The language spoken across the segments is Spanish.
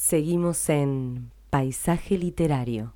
Seguimos en Paisaje Literario.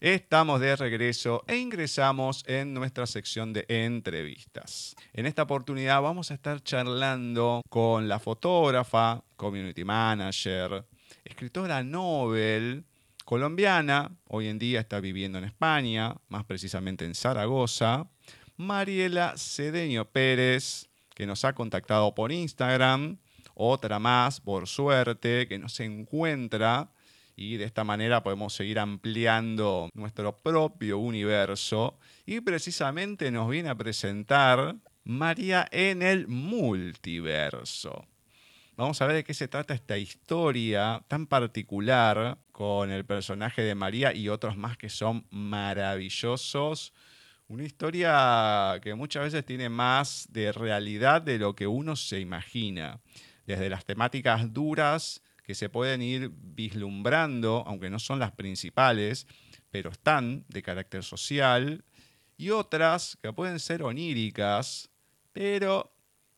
Estamos de regreso e ingresamos en nuestra sección de entrevistas. En esta oportunidad vamos a estar charlando con la fotógrafa, community manager, escritora Nobel, colombiana, hoy en día está viviendo en España, más precisamente en Zaragoza, Mariela Cedeño Pérez, que nos ha contactado por Instagram, otra más, por suerte, que nos encuentra y de esta manera podemos seguir ampliando nuestro propio universo y precisamente nos viene a presentar María en el multiverso. Vamos a ver de qué se trata esta historia tan particular con el personaje de María y otros más que son maravillosos. Una historia que muchas veces tiene más de realidad de lo que uno se imagina. Desde las temáticas duras que se pueden ir vislumbrando, aunque no son las principales, pero están de carácter social, y otras que pueden ser oníricas, pero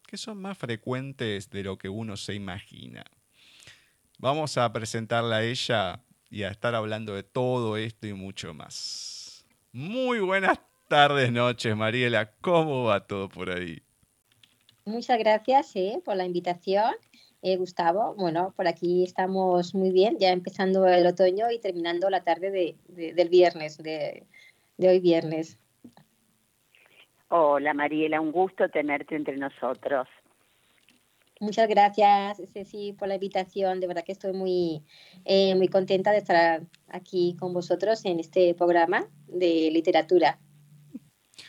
que son más frecuentes de lo que uno se imagina. Vamos a presentarla a ella y a estar hablando de todo esto y mucho más. Muy buenas tardes, noches, Mariela. ¿Cómo va todo por ahí? Muchas gracias eh, por la invitación eh, Gustavo. Bueno, por aquí estamos muy bien, ya empezando el otoño y terminando la tarde de, del viernes, de, hoy viernes. Hola Mariela, un gusto tenerte entre nosotros. Muchas gracias, Ceci, por la invitación. De verdad que estoy muy, eh, muy contenta de estar aquí con vosotros en este programa de literatura.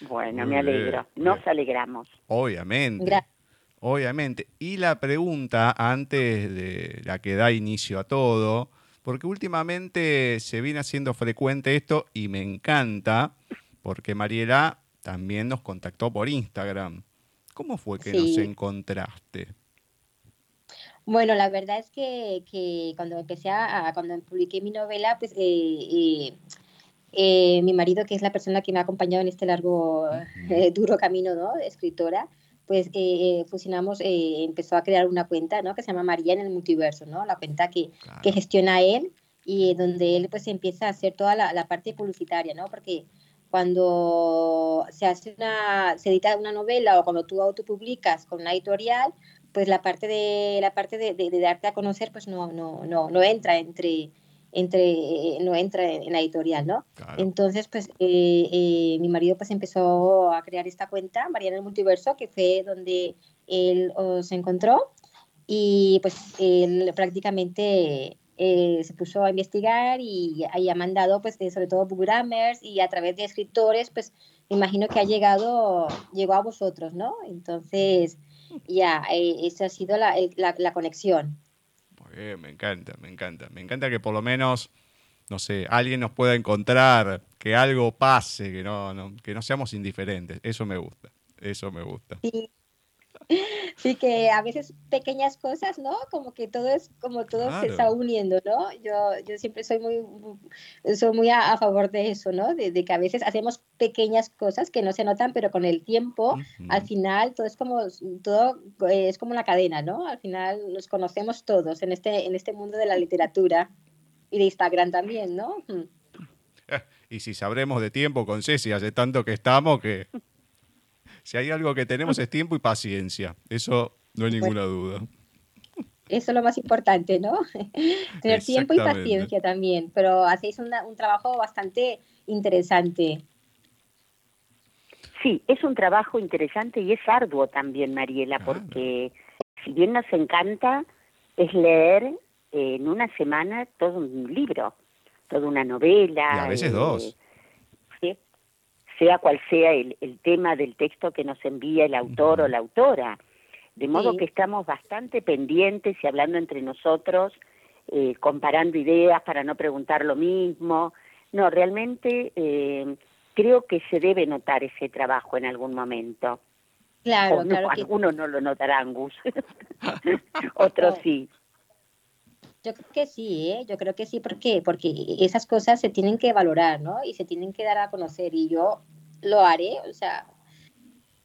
Bueno, me alegro. Nos alegramos. Obviamente. Gracias. Obviamente. Y la pregunta, antes de la que da inicio a todo, porque últimamente se viene haciendo frecuente esto y me encanta, porque Mariela también nos contactó por Instagram. ¿Cómo fue que nos encontraste? Bueno, la verdad es que, cuando empecé a, cuando publiqué mi novela, pues eh, eh, mi marido, que es la persona que me ha acompañado en este largo, eh, duro camino, ¿no? De escritora, pues eh, fusionamos, eh, empezó a crear una cuenta, ¿no? Que se llama María en el Multiverso, ¿no? La cuenta que, que gestiona él y donde él pues empieza a hacer toda la, la, parte publicitaria, ¿no? Porque cuando se hace una, se edita una novela o cuando tú autopublicas con una editorial, pues la parte de, la parte de, de, de darte a conocer pues no, no, no, no entra entre entre, eh, no entra en, la editorial, ¿no? Entonces, pues eh, eh, mi marido pues empezó a crear esta cuenta, Mariana el Multiverso, que fue donde él se encontró y pues él prácticamente se puso a investigar y ahí ha mandado pues sobre todo bookgrammers y a través de escritores pues me imagino que ha llegado, llegó a vosotros, ¿no? Entonces ya, esa ha sido la, la, la conexión. Eh, me encanta, me encanta. Me encanta que por lo menos, no sé, alguien nos pueda encontrar, que algo pase, que no, que no seamos indiferentes. Eso me gusta, eso me gusta. Sí. Sí, que a veces pequeñas cosas, ¿no? Como que todo es, como todo se está uniendo, ¿no? Yo, yo siempre soy muy, soy muy a, favor de eso, ¿no? De, que a veces hacemos pequeñas cosas que no se notan, pero con el tiempo, al final, todo es como, todo es como una cadena, ¿no? Al final nos conocemos todos en este, en este mundo de la literatura y de Instagram también, ¿no? Y si sabremos de tiempo con Ceci, hace tanto que estamos que si hay algo que tenemos es tiempo y paciencia. Eso no hay ninguna duda. Eso es lo más importante, ¿no? Tener tiempo y paciencia también, pero hacéis un trabajo bastante interesante. Sí, es un trabajo interesante y es arduo también, Mariela, porque si bien nos encanta, es leer en una semana todo un libro, toda una novela. Y a veces dos. Sea cual sea el, tema del texto que nos envía el autor o la autora. De modo que estamos bastante pendientes y hablando entre nosotros, eh, comparando ideas para no preguntar lo mismo. No, realmente eh, creo que se debe notar ese trabajo en algún momento. Claro, claro. Algunos no lo notarán, Gus. Otros sí. Yo creo que sí, ¿eh? yo creo que sí. ¿Por qué? Porque esas cosas se tienen que valorar, ¿no? Y se tienen que dar a conocer. Y yo lo haré, o sea,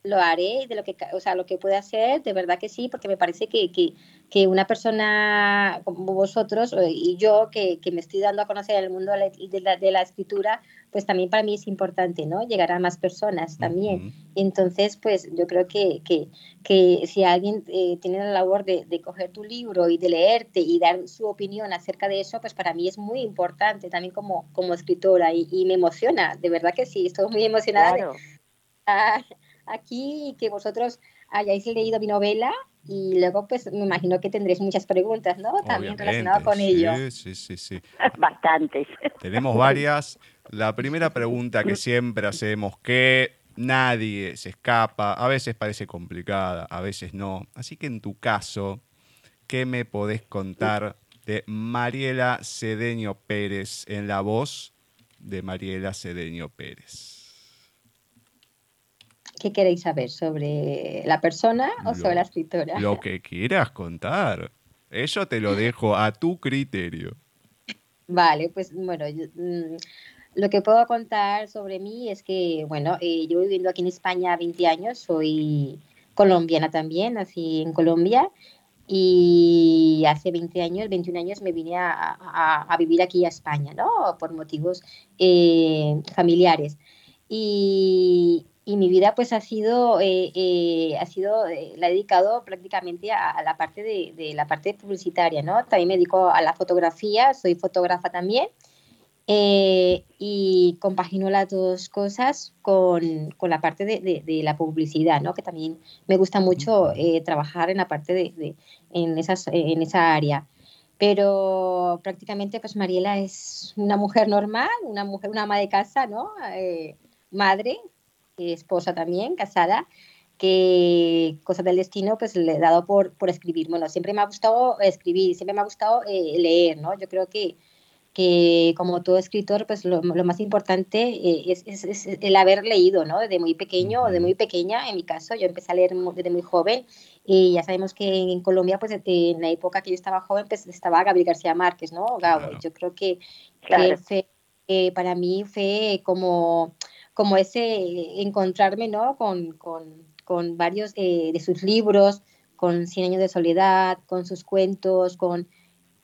lo haré de lo que, o sea, lo que pueda hacer, de verdad que sí, porque me parece que, que, que una persona como vosotros eh, y yo, que, que, me estoy dando a conocer el mundo de la, de la, escritura, pues también para mí es importante, ¿no? Llegar a más personas también. Entonces, pues yo creo que, que, que si alguien eh, tiene la labor de, de, coger tu libro y de leerte y dar su opinión acerca de eso, pues para mí es muy importante también como, como escritora y, y me emociona, de verdad que sí, estoy muy emocionada. Claro. De, a, aquí y que vosotros hayáis leído mi novela y luego pues me imagino que tendréis muchas preguntas, ¿no? También relacionadas con sí, ello. Sí, sí, sí. Bastantes. Tenemos varias. La primera pregunta que siempre hacemos, que nadie se escapa, a veces parece complicada, a veces no. Así que en tu caso, ¿qué me podés contar de Mariela Cedeño Pérez en la voz de Mariela Cedeño Pérez? ¿Qué queréis saber? ¿Sobre la persona o Lo- sobre la escritora? Lo que quieras contar. Eso te lo dejo a tu criterio. Vale, pues bueno, yo, mm, lo que puedo contar sobre mí es que, bueno, eh, yo viviendo aquí en España 20 años, soy colombiana también, nací en Colombia y hace 20 años, 21 años me vine a, a- a vivir aquí a España, ¿no? Por motivos eh, familiares. Y, y mi vida pues ha sido, eh, eh, ha sido eh, la he dedicado prácticamente a, a la parte de, de la parte publicitaria, ¿no? También me dedico a la fotografía, soy fotógrafa también eh, y compagino las dos cosas con, con la parte de, de- de la publicidad, ¿no? Que también me gusta mucho eh, trabajar en la parte de, de- en, esas, en esa área. Pero prácticamente, pues Mariela es una mujer normal, una mujer, una ama de casa, ¿no? Eh, madre, esposa también, casada, que cosas del destino, pues le he dado por, por escribir. Bueno, siempre me ha gustado escribir, siempre me ha gustado eh, leer, ¿no? Yo creo que, que como todo escritor, pues lo, lo más importante eh, es, es- es el haber leído, ¿no? Desde muy pequeño o de muy pequeña, en mi caso, yo empecé a leer desde muy joven y ya sabemos que en Colombia, pues eh, en la época que yo estaba joven, pues estaba Gabriel García Márquez, ¿no? Gabo. Claro. Yo creo que, que Claro. fue, eh, para mí fue como, como ese encontrarme, ¿no? Con, con, con varios eh, de sus libros, con Cien años de soledad, con sus cuentos, con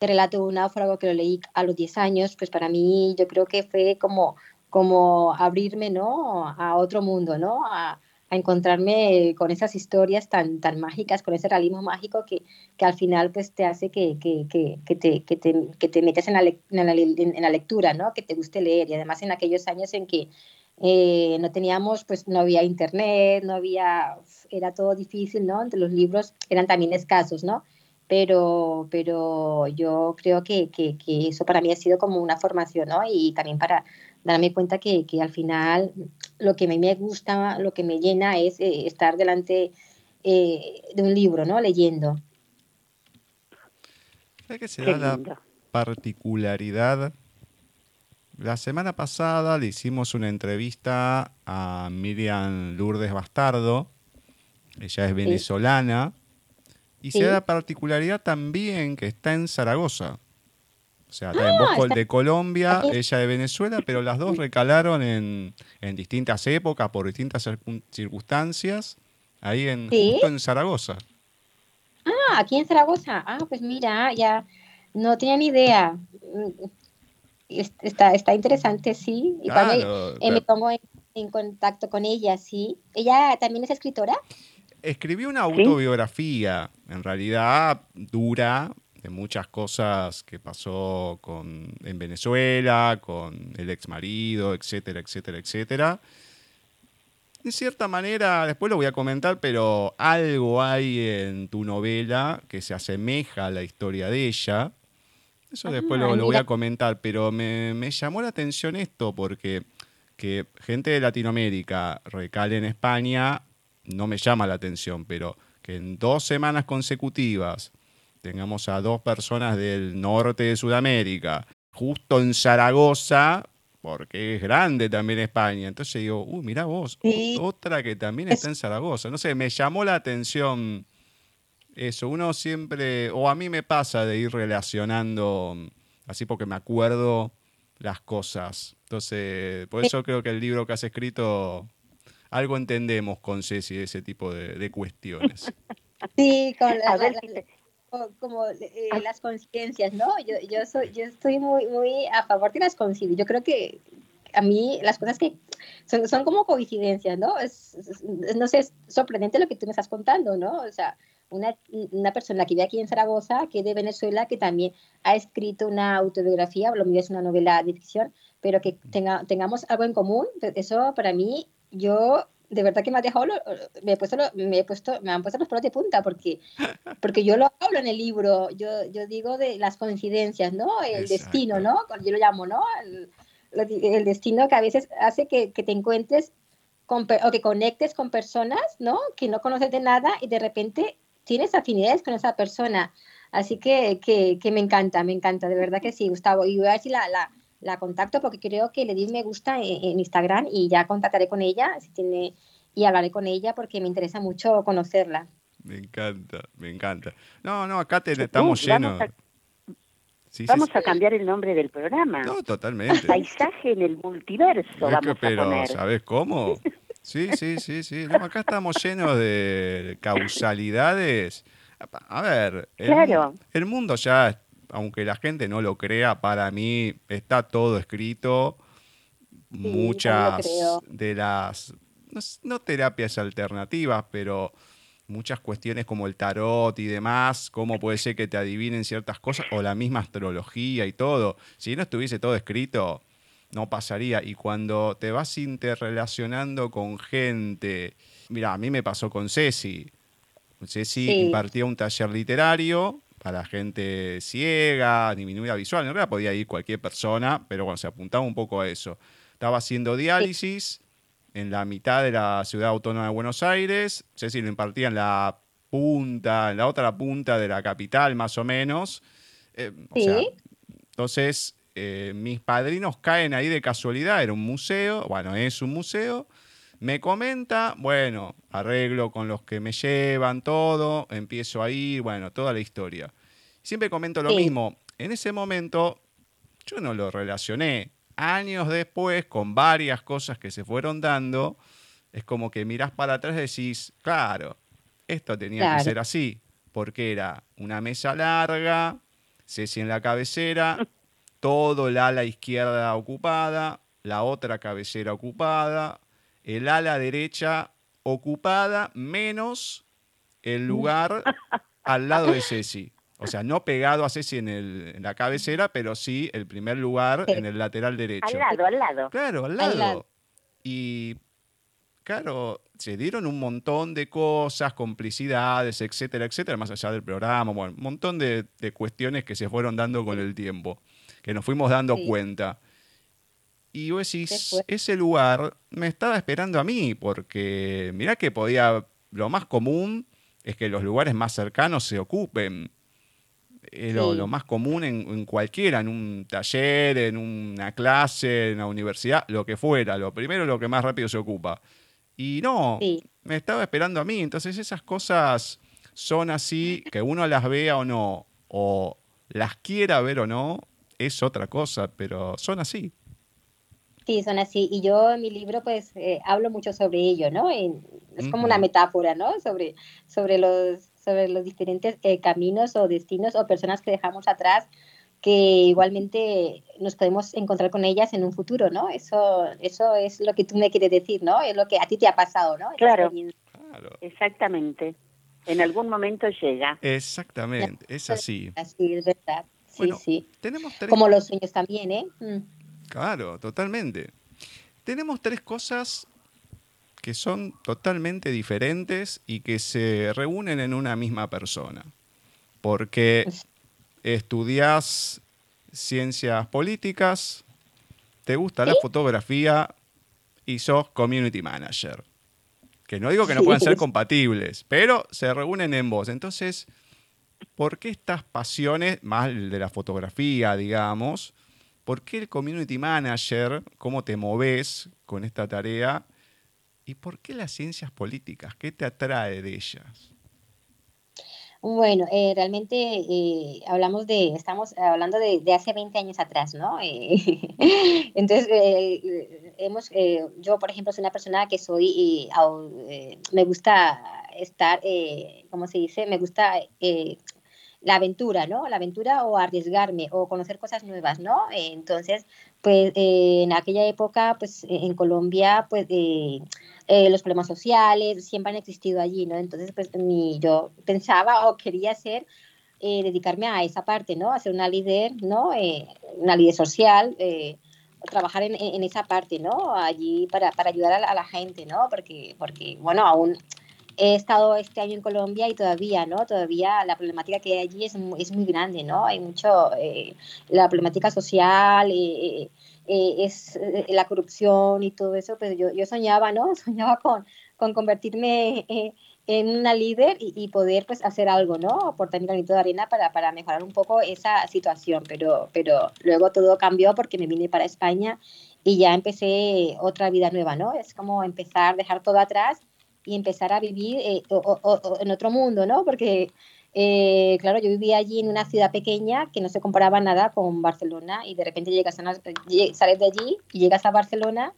el relato de un náufrago que lo leí a los 10 años, pues para mí yo creo que fue como, como abrirme, ¿no? A otro mundo, ¿no? A, a encontrarme con esas historias tan, tan mágicas, con ese realismo mágico que, que al final pues te hace que, que, que, te, que, te, que te metas en la, en, la, en la lectura, ¿no? Que te guste leer y además en aquellos años en que eh, no teníamos, pues no había internet, no había, era todo difícil, ¿no? Entre los libros eran también escasos, ¿no? Pero, pero yo creo que, que, que eso para mí ha sido como una formación, ¿no? Y también para darme cuenta que, que al final lo que a mí me gusta, lo que me llena es eh, estar delante eh, de un libro, ¿no? Leyendo. ¿Sabes qué se Qué da la particularidad? La semana pasada le hicimos una entrevista a Miriam Lourdes Bastardo. Ella es venezolana. Y se da la particularidad también que está en Zaragoza. O sea, está en Ah, Bosco de Colombia, aquí. ella de Venezuela, pero las dos recalaron en, en distintas épocas, por distintas circun- circunstancias, ahí en, Sí. justo en Zaragoza. Ah, aquí en Zaragoza. Ah, pues mira, ya no tenía ni idea. Es- Está, está interesante, sí. Y eh, me pongo en, en contacto con ella, sí. ¿Ella también es escritora? Escribió una autobiografía, en realidad dura, de muchas cosas que pasó con, en Venezuela, con el ex marido, etcétera, etcétera, etcétera. En cierta manera, después lo voy a comentar, pero algo hay en tu novela que se asemeja a la historia de ella. Eso después Ah, lo, lo voy a comentar, pero me, me llamó la atención esto porque que gente de Latinoamérica recale en España no me llama la atención, pero que en dos semanas consecutivas tengamos a dos personas del norte de Sudamérica, justo en Zaragoza, porque es grande también España. Entonces digo, uy, mirá vos, Sí. otra que también Es- está en Zaragoza. No sé, me llamó la atención eso. Uno siempre, o a mí me pasa de ir relacionando, así porque me acuerdo las cosas. Entonces, por eso creo que el libro que has escrito algo entendemos con Ceci de ese tipo de, cuestiones. Sí, con como eh, las conciencias, ¿no? Yo, yo, soy, yo estoy muy, muy a favor de las conciencias. Yo creo que a mí las cosas que son, son como coincidencias, ¿no? Es, no sé, es sorprendente lo que tú me estás contando, ¿no? O sea, una, una, persona que vive aquí en Zaragoza, que es de Venezuela, que también ha escrito una autobiografía, lo mío es una novela de ficción, pero que tenga, tengamos algo en común, eso para mí, yo de verdad que me ha dejado, me, he puesto, me, he puesto, me han puesto los pelos de punta, porque, porque yo lo hablo en el libro, yo, yo digo de las coincidencias, ¿no? El destino, ¿no? Yo lo llamo, ¿no? El, el destino que a veces hace que, que te encuentres con, o que conectes con personas, ¿no? Que no conoces de nada y de repente tienes afinidades con esa persona. Así que, que, que me encanta, me encanta, de verdad que sí, Gustavo. Y voy a ver si la, la, la contacto porque creo que le di me gusta en, Instagram y ya contactaré con ella si tiene, y hablaré con ella porque me interesa mucho conocerla. Me encanta, me encanta. No, no, acá te, estamos llenos. Vamos a cambiar el nombre del programa. No, totalmente. Paisaje en el multiverso, vamos pero, a poner. ¿sabes cómo? Sí, sí, sí, sí. acá estamos llenos de causalidades. A ver, el, el mundo ya, aunque la gente no lo crea, para mí está todo escrito. Muchas de las, no terapias alternativas, pero muchas cuestiones como el tarot y demás, cómo puede ser que te adivinen ciertas cosas, o la misma astrología y todo. Si no estuviese todo escrito, no pasaría. Y cuando te vas interrelacionando con gente, mira, a mí me pasó con Ceci. Ceci impartía un taller literario para gente ciega, disminuida visual. En realidad podía ir cualquier persona, pero bueno, se apuntaba un poco a eso. Estaba haciendo diálisis en la mitad de la ciudad autónoma de Buenos Aires. Ceci lo impartía en la punta, en la otra punta de la capital, más o menos. Eh, entonces, eh, mis padrinos caen ahí de casualidad, era un museo, bueno, es un museo. Me comenta, bueno, arreglo con los que me llevan todo, empiezo a ir, bueno, toda la historia. Siempre comento lo mismo. En ese momento, yo no lo relacioné años después, con varias cosas que se fueron dando, es como que mirás para atrás y decís, claro, esto tenía que ser así, porque era una mesa larga, Ceci en la cabecera, todo el ala izquierda ocupada, la otra cabecera ocupada, el ala derecha ocupada, menos el lugar al lado de Ceci. O sea, no pegado a Ceci en, el, en la cabecera, pero sí el primer lugar en el lateral derecho. Al lado, al lado. Claro, al lado. Y claro, se dieron un montón de cosas, complicidades, etcétera, etcétera, más allá del programa, bueno, un montón de, cuestiones que se fueron dando con el tiempo, que nos fuimos dando cuenta. Y vos decís, ese lugar me estaba esperando a mí, porque mirá que podía, lo más común es que los lugares más cercanos se ocupen es lo, más común en, cualquiera, en un taller, en una clase, en la universidad, lo que fuera. Lo primero lo que más rápido se ocupa. Y no, me estaba esperando a mí. Entonces esas cosas son así, que uno las vea o no, o las quiera ver o no, es otra cosa, pero son así. Sí, son así. Y yo en mi libro pues eh, hablo mucho sobre ello, ¿no? es como una metáfora, ¿no? Sobre, sobre los sobre los diferentes eh, caminos o destinos o personas que dejamos atrás que igualmente nos podemos encontrar con ellas en un futuro, ¿no? Eso, eso es lo que tú me quieres decir, ¿no? Es lo que a ti te ha pasado, ¿no? Claro, exactamente. En algún momento llega. Exactamente, es así. Así, es verdad. Sí, sí. Tenemos Como los sueños también, ¿eh? Mm. Claro, totalmente. Tenemos tres cosas que son totalmente diferentes y que se reúnen en una misma persona. Porque estudias ciencias políticas, te gusta la fotografía y sos community manager. Que no digo que no puedan ser compatibles, pero se reúnen en vos. Entonces, ¿por qué estas pasiones, más de la fotografía, digamos, por qué el community manager, cómo te moves con esta tarea? ¿Y por qué las ciencias políticas? ¿Qué te atrae de ellas? Bueno, eh, realmente eh, hablamos de, estamos hablando de, hace 20 años atrás, ¿no? Eh, entonces, hemos, yo, por ejemplo, soy una persona que soy, me gusta estar, ¿cómo se dice? Me gusta la aventura, ¿no? La aventura o arriesgarme o conocer cosas nuevas, ¿no? entonces, pues en aquella época, pues en Colombia, pues eh, los problemas sociales siempre han existido allí, ¿no? Entonces, pues ni yo pensaba o quería ser, eh, dedicarme a esa parte, ¿no? A una líder, ¿no? Eh, una líder social, trabajar en, en, esa parte, ¿no? Allí para, para ayudar a la, a la, gente, ¿no? Porque, porque, bueno, aún he estado este año en Colombia y todavía, ¿no? Todavía la problemática que hay allí es, es muy grande, ¿no? Hay mucho, la problemática social, eh, es eh, la corrupción y todo eso, pero yo, yo soñaba, ¿no? Soñaba con, con convertirme eh, en una líder y, poder pues hacer algo, ¿no? Aportar mi granito de arena para, para mejorar un poco esa situación, pero, pero luego todo cambió porque me vine para España y ya empecé otra vida nueva, ¿no? Es como empezar, dejar todo atrás y empezar a vivir en otro mundo, ¿no? Porque eh, claro, yo vivía allí en una ciudad pequeña que no se comparaba nada con Barcelona y de repente llegas a sales de allí y llegas a Barcelona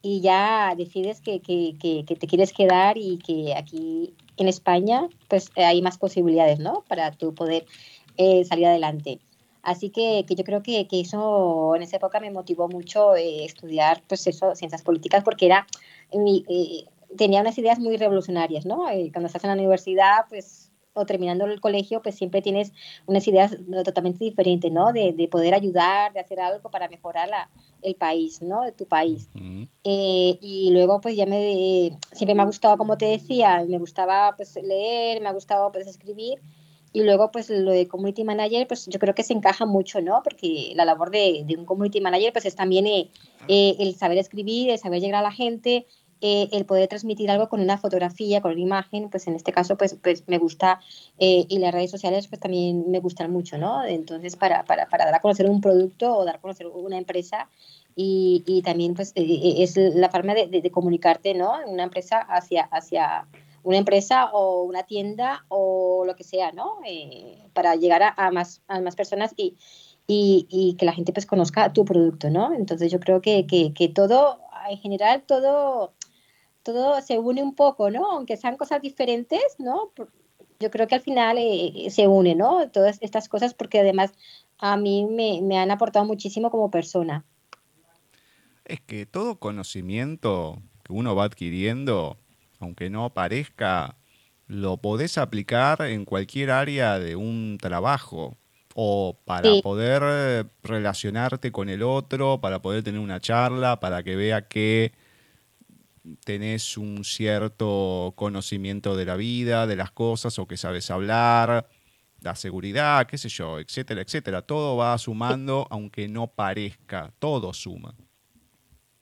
y ya decides que, que, que, te quieres quedar y que aquí en España pues hay más posibilidades, ¿no? Para tú poder eh, salir adelante. Así que, que yo creo que, que, eso en esa época me motivó mucho eh, estudiar pues eso, ciencias políticas porque era mi, tenía unas ideas muy revolucionarias, ¿no? cuando estás en la universidad pues o terminando el colegio, pues siempre tienes unas ideas totalmente diferentes, ¿no? De, de poder ayudar, de hacer algo para mejorar la, el país, ¿no? De tu país. eh, y luego, pues ya me, siempre me ha gustado, como te decía, me gustaba pues leer, me ha gustado pues escribir. Y luego, pues lo de community manager, pues yo creo que se encaja mucho, ¿no? Porque la labor de, de un community manager, pues es también eh, eh, el saber escribir, el saber llegar a la gente, eh, el poder transmitir algo con una fotografía, con una imagen, pues en este caso pues, pues me gusta eh, y las redes sociales pues también me gustan mucho, ¿no? Entonces para, para, para dar a conocer un producto o dar a conocer una empresa y, y también pues eh, es la forma de, comunicarte, ¿no? Una empresa hacia, hacia una empresa o una tienda o lo que sea, ¿no? para llegar a, más, a más personas y, y, y, que la gente pues conozca tu producto, ¿no? Entonces yo creo que, que todo, en general, todo todo se une un poco, ¿no? Aunque sean cosas diferentes, ¿no? Yo creo que al final eh, se une, ¿no? Todas estas cosas porque además a mí me, me han aportado muchísimo como persona. Es que todo conocimiento que uno va adquiriendo, aunque no parezca, lo podés aplicar en cualquier área de un trabajo o para sí. poder eh, relacionarte con el otro, para poder tener una charla, para que vea que tenés un cierto conocimiento de la vida, de las cosas, o que sabes hablar, la seguridad, qué sé yo, etcétera, etcétera. Todo va sumando, aunque no parezca, todo suma.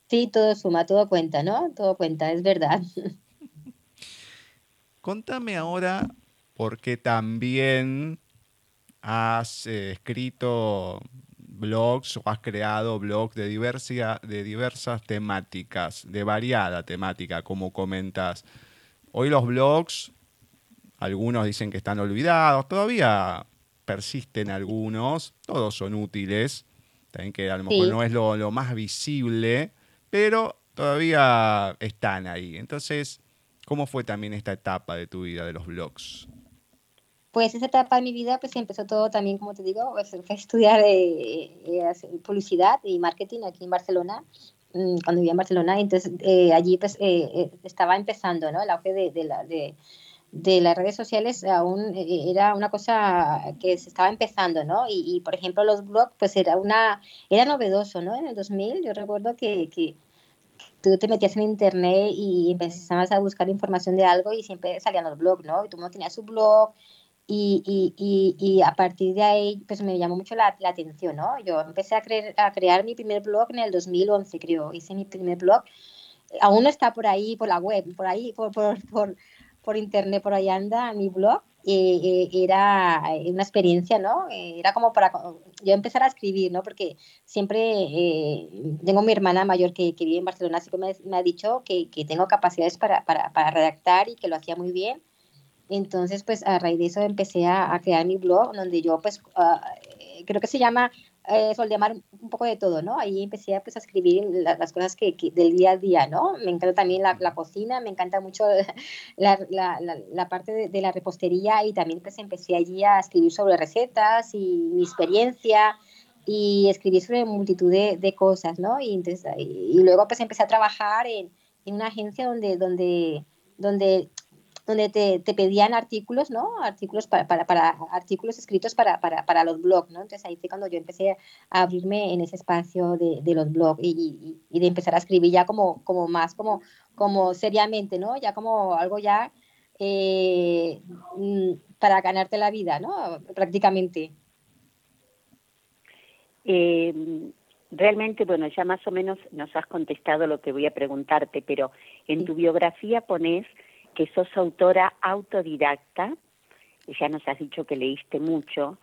Sí, todo suma, todo cuenta, ¿no? Todo cuenta, es verdad. Contame ahora, porque también has eh, escrito blogs o has creado blogs de, diversia, de diversas temáticas, de variada temática, como comentas. Hoy los blogs, algunos dicen que están olvidados, todavía persisten algunos, todos son útiles, también que a lo mejor sí. no es lo, lo más visible, pero todavía están ahí. Entonces, ¿cómo fue también esta etapa de tu vida de los blogs? Pues esa etapa de mi vida pues empezó todo también, como te digo, pues, a estudiar eh, eh, publicidad y marketing aquí en Barcelona, mm, cuando vivía en Barcelona, entonces eh, allí pues eh, eh, estaba empezando, ¿no? El auge de, de, la, las redes sociales aún eh, era una cosa que se estaba empezando, ¿no? Y, por ejemplo los blogs pues era una, era novedoso, ¿no? En el 2000 yo recuerdo que, que tú te metías en internet y empezabas a buscar información de algo y siempre salían los blogs, ¿no? Y tú no tenías su blog y, y, y, y, a partir de ahí pues me llamó mucho la, la atención, ¿no? Yo empecé a, creer, a, crear mi primer blog en el 2011, creo, hice mi primer blog, aún no está por ahí, por la web, por ahí, por, por, por, por internet, por ahí anda mi blog, eh, eh, era una experiencia, ¿no? Eh, era como para yo empezar a escribir, ¿no? Porque siempre eh, tengo mi hermana mayor que, que, vive en Barcelona, así que me, me ha dicho que, que tengo capacidades para, para, para redactar y que lo hacía muy bien Entonces, pues a raíz de eso empecé a, crear mi blog, donde yo, pues, eh, creo que se llama eh, llamar un poco de todo, ¿no? Ahí empecé pues, a escribir las cosas que, del día a día, ¿no? Me encanta también la, la cocina, me encanta mucho la, la, la parte de, de, la repostería y también pues empecé allí a escribir sobre recetas y mi experiencia y escribir sobre multitud de, de cosas, ¿no? Y, entonces, y luego pues empecé a trabajar en, en una agencia donde, donde, donde donde te, te, pedían artículos, ¿no? Artículos para, para, para artículos escritos para, para, para, los blogs, ¿no? Entonces ahí fue cuando yo empecé a abrirme en ese espacio de, de los blogs y, y, de empezar a escribir ya como, como más, como, como seriamente, ¿no? Ya como algo ya eh, mm, para ganarte la vida, ¿no? Prácticamente. Eh, realmente, bueno, ya más o menos nos has contestado lo que voy a preguntarte, pero en tu biografía pones que sos autora autodidacta, ya nos has dicho que leíste mucho.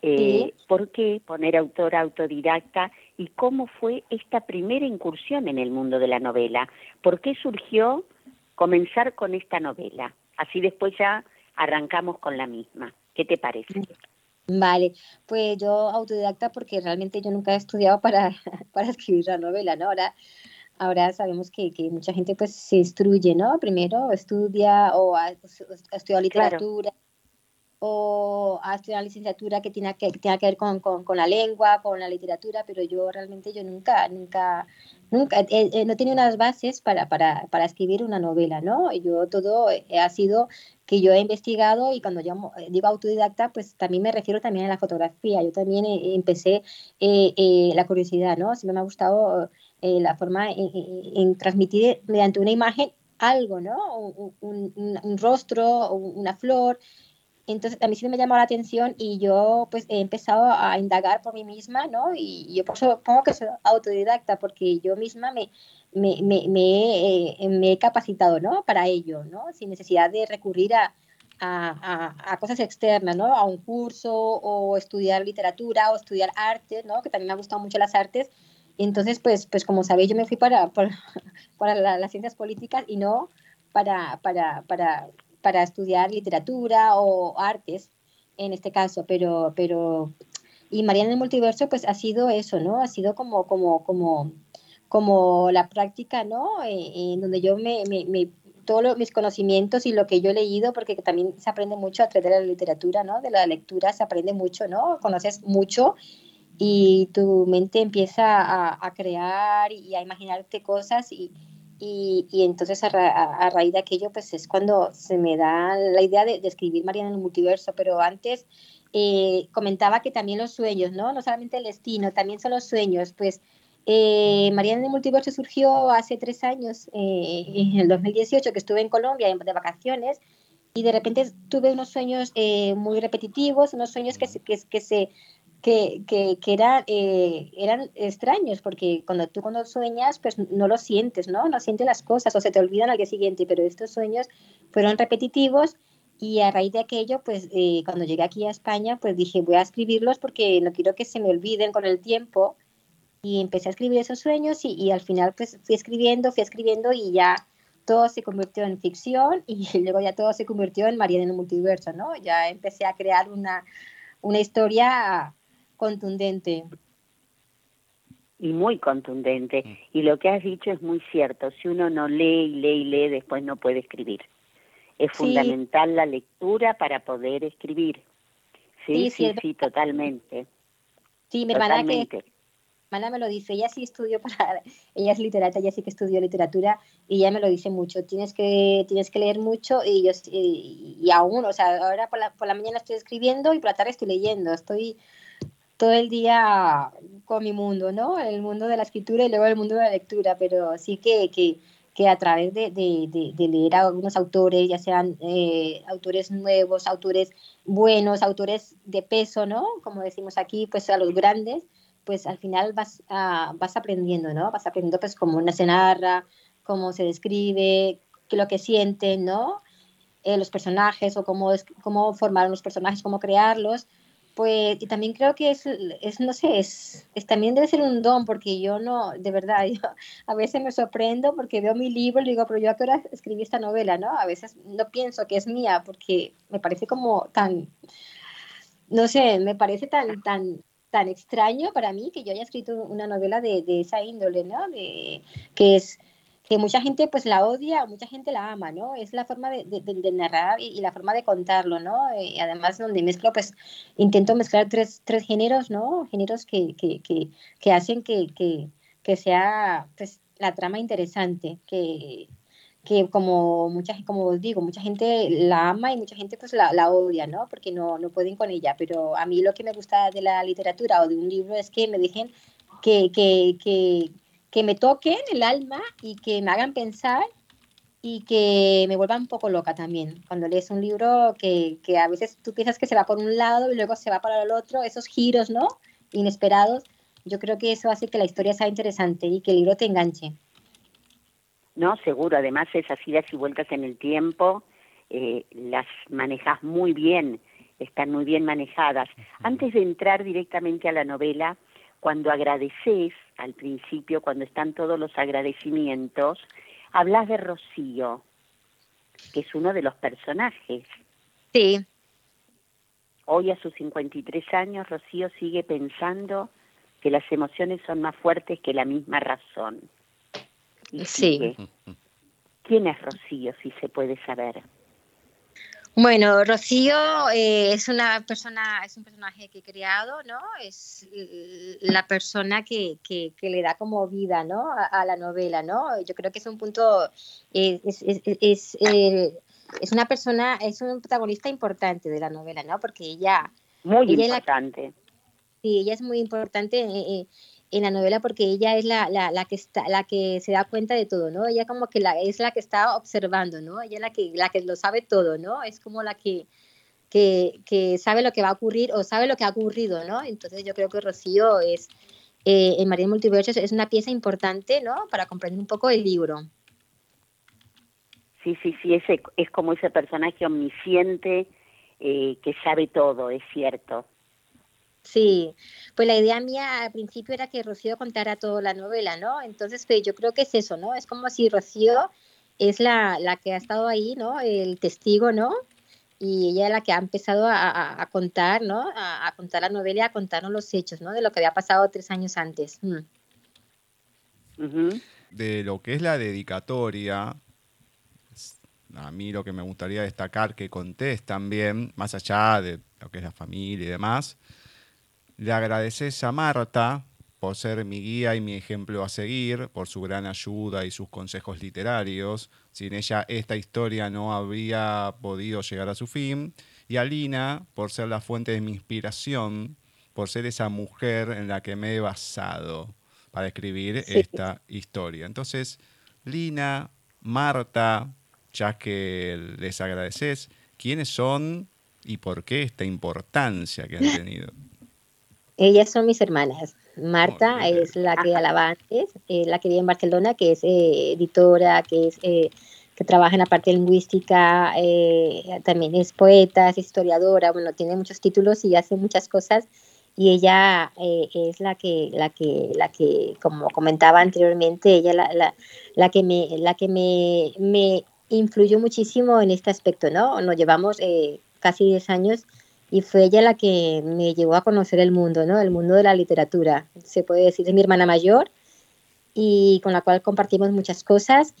Eh, ¿Por qué poner autora autodidacta y cómo fue esta primera incursión en el mundo de la novela? ¿Por qué surgió comenzar con esta novela? Así después ya arrancamos con la misma. ¿Qué te parece? Vale, pues yo autodidacta porque realmente yo nunca he estudiado para, para escribir la novela, ¿no? Ahora ahora sabemos que, que, mucha gente pues se instruye, ¿no? Primero estudia o ha, estudiado literatura o ha estudiado licenciatura que tiene que, tenga que ver con, con, con, la lengua, con la literatura, pero yo realmente yo nunca, nunca, nunca, eh, eh, no tenía unas bases para, para, para, escribir una novela, ¿no? Yo todo ha sido que yo he investigado y cuando yo digo autodidacta, pues también me refiero también a la fotografía. Yo también eh, empecé la curiosidad, ¿no? Siempre me ha gustado eh, la forma en, transmitir mediante una imagen algo, ¿no? Un, un, rostro, una flor. Entonces, a mí sí me llamó la atención y yo pues he empezado a indagar por mí misma, ¿no? Y yo por eso pongo que soy autodidacta, porque yo misma me, me, me, me, eh, me he capacitado, ¿no? Para ello, ¿no? Sin necesidad de recurrir a, a, a, cosas externas, ¿no? A un curso o estudiar literatura o estudiar arte, ¿no? Que también me han gustado mucho las artes entonces, pues, pues como sabéis, yo me fui para, para, las ciencias políticas y no para, para, para, para estudiar literatura o artes, en este caso, pero, pero, y Mariana en el multiverso, pues ha sido eso, ¿no? Ha sido como, como, como, como la práctica, ¿no? Eh, en donde yo me, me, me todos mis conocimientos y lo que yo he leído, porque también se aprende mucho a través de la literatura, ¿no? De la lectura se aprende mucho, ¿no? Conoces mucho y tu mente empieza a, crear y a imaginarte cosas y, y, entonces a, raíz de aquello pues es cuando se me da la idea de, escribir Mariana en el multiverso, pero antes eh, comentaba que también los sueños, ¿no? No solamente el destino, también son los sueños, pues eh, Mariana en el multiverso surgió hace tres años, eh, en el 2018, que estuve en Colombia de vacaciones y de repente tuve unos sueños muy repetitivos, unos sueños que que, que se que, que, que eh, eran extraños, porque cuando tú cuando sueñas, pues no lo sientes, ¿no? No sientes las cosas o se te olvidan al día siguiente, pero estos sueños fueron repetitivos y a raíz de aquello, pues eh, cuando llegué aquí a España, pues dije, voy a escribirlos porque no quiero que se me olviden con el tiempo. Y empecé a escribir esos sueños y, y al final pues fui escribiendo, fui escribiendo y ya todo se convirtió en ficción y luego ya todo se convirtió en María en el multiverso, ¿no? Ya empecé a crear una, una historia contundente. Y muy contundente. Mm. Y lo que has dicho es muy cierto. Si uno no lee y lee y lee, después no puede escribir. Es fundamental la lectura para poder escribir. Sí, sí, sí, totalmente. Sí, mi hermana que hermana me lo dice, ella sí estudió para, ella es literata, ella sí que estudió literatura y ella me lo dice mucho, tienes que, tienes que leer mucho y yo y, aún, o sea, ahora por la, por la mañana estoy escribiendo y por la tarde estoy leyendo, estoy todo el día con mi mundo, ¿no? El mundo de la escritura y luego el mundo de la lectura, pero sí que, que, que a través de, de, de, leer a algunos autores, ya sean eh, autores nuevos, autores buenos, autores de peso, ¿no? Como decimos aquí, pues a los grandes, pues al final vas, uh, vas aprendiendo, ¿no? Vas aprendiendo pues cómo se narra, cómo se describe, qué lo que sienten, ¿no? Eh, los personajes o cómo, es, cómo formaron los personajes, cómo crearlos pues y también creo que es, es no sé, es, es, también debe ser un don, porque yo no, de verdad, yo a veces me sorprendo porque veo mi libro y digo, pero yo a qué hora escribí esta novela, ¿no? A veces no pienso que es mía porque me parece como tan, no sé, me parece tan, tan, tan extraño para mí que yo haya escrito una novela de, de esa índole, ¿no? De, que es que mucha gente pues la odia o mucha gente la ama, ¿no? Es la forma de, de, narrar y, la forma de contarlo, ¿no? Y además donde mezclo, pues intento mezclar tres, tres géneros, ¿no? Géneros que, que, que, que hacen que, que, sea pues la trama interesante, que, que como mucha como os digo, mucha gente la ama y mucha gente pues la, la, odia, ¿no? Porque no, no pueden con ella. Pero a mí lo que me gusta de la literatura o de un libro es que me dejen que, que, que, que me toquen el alma y que me hagan pensar y que me vuelvan un poco loca también. Cuando lees un libro que, que, a veces tú piensas que se va por un lado y luego se va para el otro, esos giros, ¿no? Inesperados, yo creo que eso hace que la historia sea interesante y que el libro te enganche. No, seguro, además esas idas y vueltas en el tiempo eh, las manejas muy bien, están muy bien manejadas. Antes de entrar directamente a la novela, cuando agradeces, al principio, cuando están todos los agradecimientos, hablas de Rocío, que es uno de los personajes. Sí. Hoy a sus 53 años, Rocío sigue pensando que las emociones son más fuertes que la misma razón. sí. ¿Quién es Rocío, si se puede saber? Bueno, Rocío eh, es una persona, es un personaje que he creado, ¿no? Es la persona que, que, le da como vida, ¿no? A, la novela, ¿no? Yo creo que es un punto, es, es, es, eh, es, una persona, es un protagonista importante de la novela, ¿no? Porque ella... Muy importante. sí, ella es muy importante. En la novela porque ella es la, la, la, que está, la que se da cuenta de todo, ¿no? Ella como que la, es la que está observando, ¿no? Ella es la que, la que lo sabe todo, ¿no? Es como la que, que, que sabe lo que va a ocurrir o sabe lo que ha ocurrido, ¿no? Entonces yo creo que Rocío es, eh, en María Multiversos es una pieza importante, ¿no? Para comprender un poco el libro. Sí, sí, sí, ese, es como ese personaje omnisciente eh, que sabe todo, es cierto. Sí, pues la idea mía al principio era que Rocío contara toda la novela, ¿no? Entonces, pues yo creo que es eso, ¿no? Es como si Rocío es la, la que ha estado ahí, ¿no? El testigo, ¿no? Y ella es la que ha empezado a, a, contar, ¿no? A, contar la novela y a contarnos los hechos, ¿no? De lo que había pasado tres años antes. Mm. De lo que es la dedicatoria, a mí lo que me gustaría destacar que contés también, más allá de lo que es la familia y demás, le agradeces a Marta por ser mi guía y mi ejemplo a seguir, por su gran ayuda y sus consejos literarios. Sin ella esta historia no habría podido llegar a su fin. Y a Lina por ser la fuente de mi inspiración, por ser esa mujer en la que me he basado para escribir esta historia. Entonces, Lina, Marta, ya que les agradeces, ¿quiénes son y por qué esta importancia que han tenido? Ellas son mis hermanas. Marta es la que alaba antes, eh, la que vive en Barcelona, que es eh, editora, que es eh, que trabaja en la parte lingüística, también es poeta, es historiadora, bueno, tiene muchos títulos y hace muchas cosas. Y ella es la que, la que, la que, como comentaba anteriormente, ella la, la, la que me, la que me, me influyó muchísimo en este aspecto, ¿no? Nos llevamos casi 10 años y fue ella la que me llevó a conocer el mundo, ¿no? El mundo de la literatura. Se puede decir, es mi hermana mayor y con la cual compartimos muchas cosas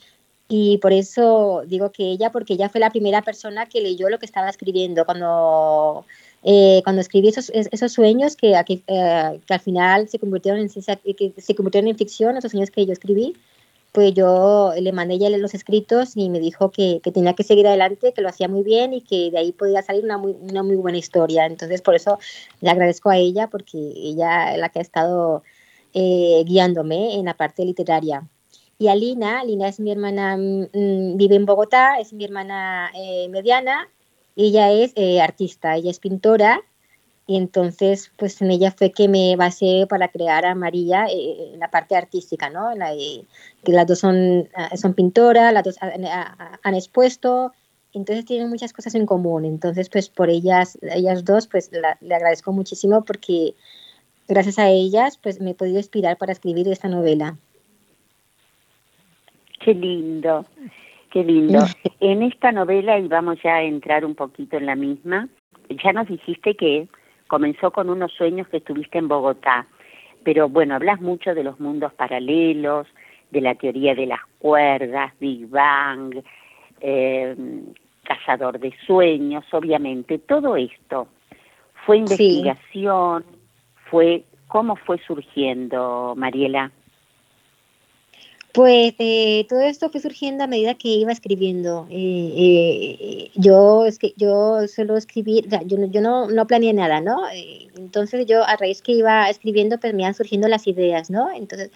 y por eso digo que ella, porque ella fue la primera persona que leyó lo que estaba escribiendo cuando, eh, cuando escribí esos, esos sueños que, eh, que al final se convirtieron en, que se convirtieron en ficción, esos sueños que yo escribí pues yo le mandé ya los escritos y me dijo que, que, tenía que seguir adelante, que lo hacía muy bien y que de ahí podía salir una muy, una muy buena historia. Entonces, por eso le agradezco a ella, porque ella es la que ha estado eh, guiándome en la parte literaria. Y a Lina, Lina es mi hermana, mm, vive en Bogotá, es mi hermana eh, mediana, ella es eh, artista, ella es pintora y entonces pues en ella fue que me basé para crear a María eh, en la parte artística, ¿no? que las dos son, ah, son pintoras, las dos han, expuesto entonces tienen muchas cosas en común. Entonces, pues por ellas, ellas dos, pues le agradezco muchísimo porque gracias a ellas, pues me he podido inspirar para escribir esta novela. Qué lindo, qué lindo. en esta novela, y vamos ya a entrar un poquito en la misma, ya nos dijiste que comenzó con unos sueños que estuviste en Bogotá, pero bueno, hablas mucho de los mundos paralelos, de la teoría de las cuerdas, Big Bang, eh, cazador de sueños, obviamente, todo esto fue investigación, fue cómo fue surgiendo, Mariela. Pues eh, todo esto fue surgiendo a medida que iba escribiendo. Eh, eh, yo es que yo solo escribir, yo, yo no, no planeé nada, ¿no? entonces yo a raíz que iba escribiendo, pues me iban surgiendo las ideas, ¿no? Entonces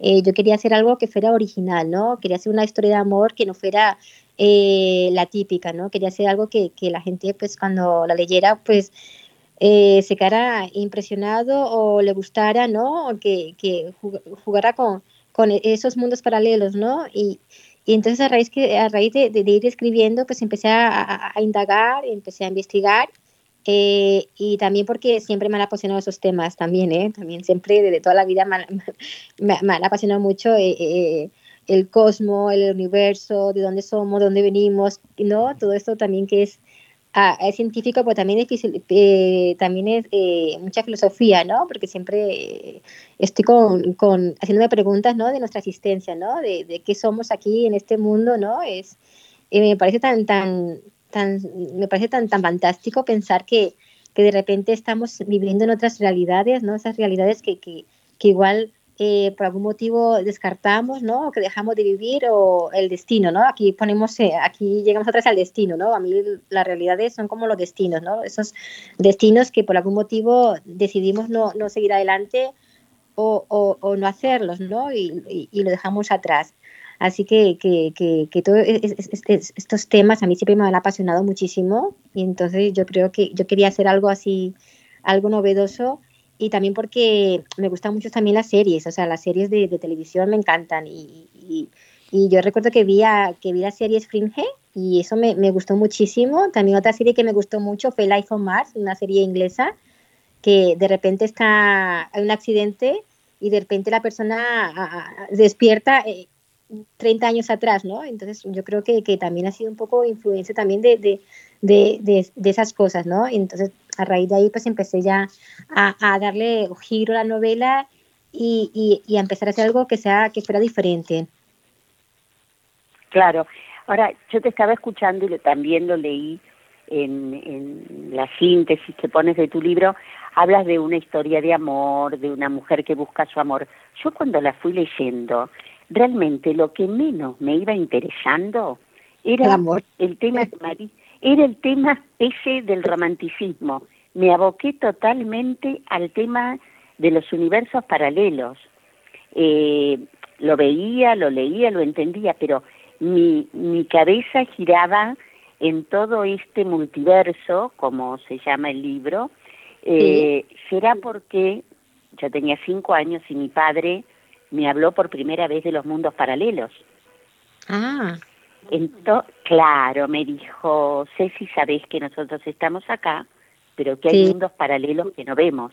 yo quería hacer algo que fuera original, ¿no? Quería hacer una historia de amor que no fuera la típica, ¿no? Quería hacer algo que, que la gente, pues cuando la leyera, pues se quedara impresionado o le gustara, ¿no? O que, que jugara con con e-, esos mundos paralelos, ¿no? Y, y entonces a raíz, que, a raíz de, de, ir escribiendo, pues empecé a, a, indagar, empecé a investigar, eh, y también porque siempre me han apasionado esos temas también, ¿eh? También siempre, desde toda la vida me, me, me han apasionado mucho eh, eh, el cosmos, el universo, de dónde somos, de dónde venimos, ¿no? Todo esto también que es Ah, es científico, pero también es, eh, también es eh, mucha filosofía, ¿no? Porque siempre estoy con, con, haciéndome preguntas, ¿no? De nuestra existencia, ¿no? De, de, qué somos aquí en este mundo, ¿no? Es, eh, me parece tan, tan, tan, me parece tan, tan fantástico pensar que, que de repente estamos viviendo en otras realidades, ¿no? Esas realidades que, que, que igual eh, por algún motivo descartamos, ¿no? O que dejamos de vivir o el destino, ¿no? Aquí ponemos, eh, aquí llegamos atrás al destino, ¿no? A mí las realidades son como los destinos, ¿no? Esos destinos que por algún motivo decidimos no, no seguir adelante o, o, no hacerlos, ¿no? Y, y, lo dejamos atrás. Así que, que, que, que todos estos temas a mí siempre me han apasionado muchísimo y entonces yo creo que yo quería hacer algo así, algo novedoso y también porque me gustan mucho también las series, o sea, las series de, televisión me encantan y, y, yo recuerdo que vi, a, que vi la serie Fringe y eso me, me, gustó muchísimo. También otra serie que me gustó mucho fue Life on Mars, una serie inglesa que de repente está, hay un accidente y de repente la persona despierta 30 eh, años atrás, ¿no? Entonces yo creo que, que también ha sido un poco influencia también de, de, de, de esas cosas, ¿no? Entonces a raíz de ahí pues empecé ya a, darle giro a la novela y, y, a empezar a hacer algo que sea que fuera diferente. Claro. Ahora, yo te estaba escuchando y también lo leí en, en la síntesis que pones de tu libro, hablas de una historia de amor, de una mujer que busca su amor. Yo cuando la fui leyendo, realmente lo que menos me iba interesando era el, amor. el tema era el tema ese del romanticismo. Me aboqué totalmente al tema de los universos paralelos. Eh, lo veía, lo leía, lo entendía, pero mi, mi cabeza giraba en todo este multiverso, como se llama el libro, eh, será porque yo tenía cinco años y mi padre me habló por primera vez de los mundos paralelos. Ah. Entonces, claro, me dijo, Ceci, sabés que nosotros estamos acá, pero que hay mundos paralelos que no vemos.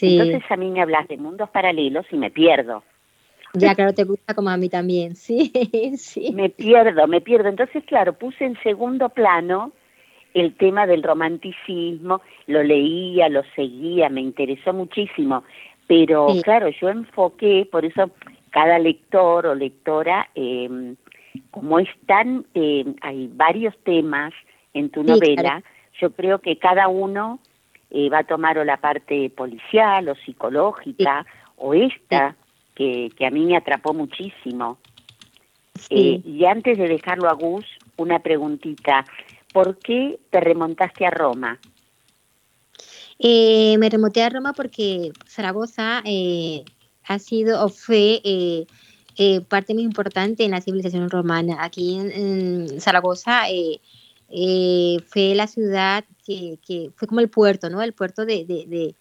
Entonces a mí me hablas de mundos paralelos y me pierdo. Ya, claro, te gusta como a mí también, sí, sí. Me pierdo, me pierdo. Entonces, claro, puse en segundo plano el tema del romanticismo, lo leía, lo seguía, me interesó muchísimo, pero claro, yo enfoqué, por eso cada lector o lectora eh, como están, eh, hay varios temas en tu novela, yo creo que cada uno eh, va a tomar o la parte policial o psicológica o esta que, que a mí me atrapó muchísimo. Eh, y antes de dejarlo a Gus, una preguntita. ¿Por qué te remontaste a Roma? me remonté a Roma porque Zaragoza ha sido o fue eh, parte muy importante en la civilización romana. Aquí en, Zaragoza eh, eh, fue la ciudad que, que, fue como el puerto, ¿no? El puerto de,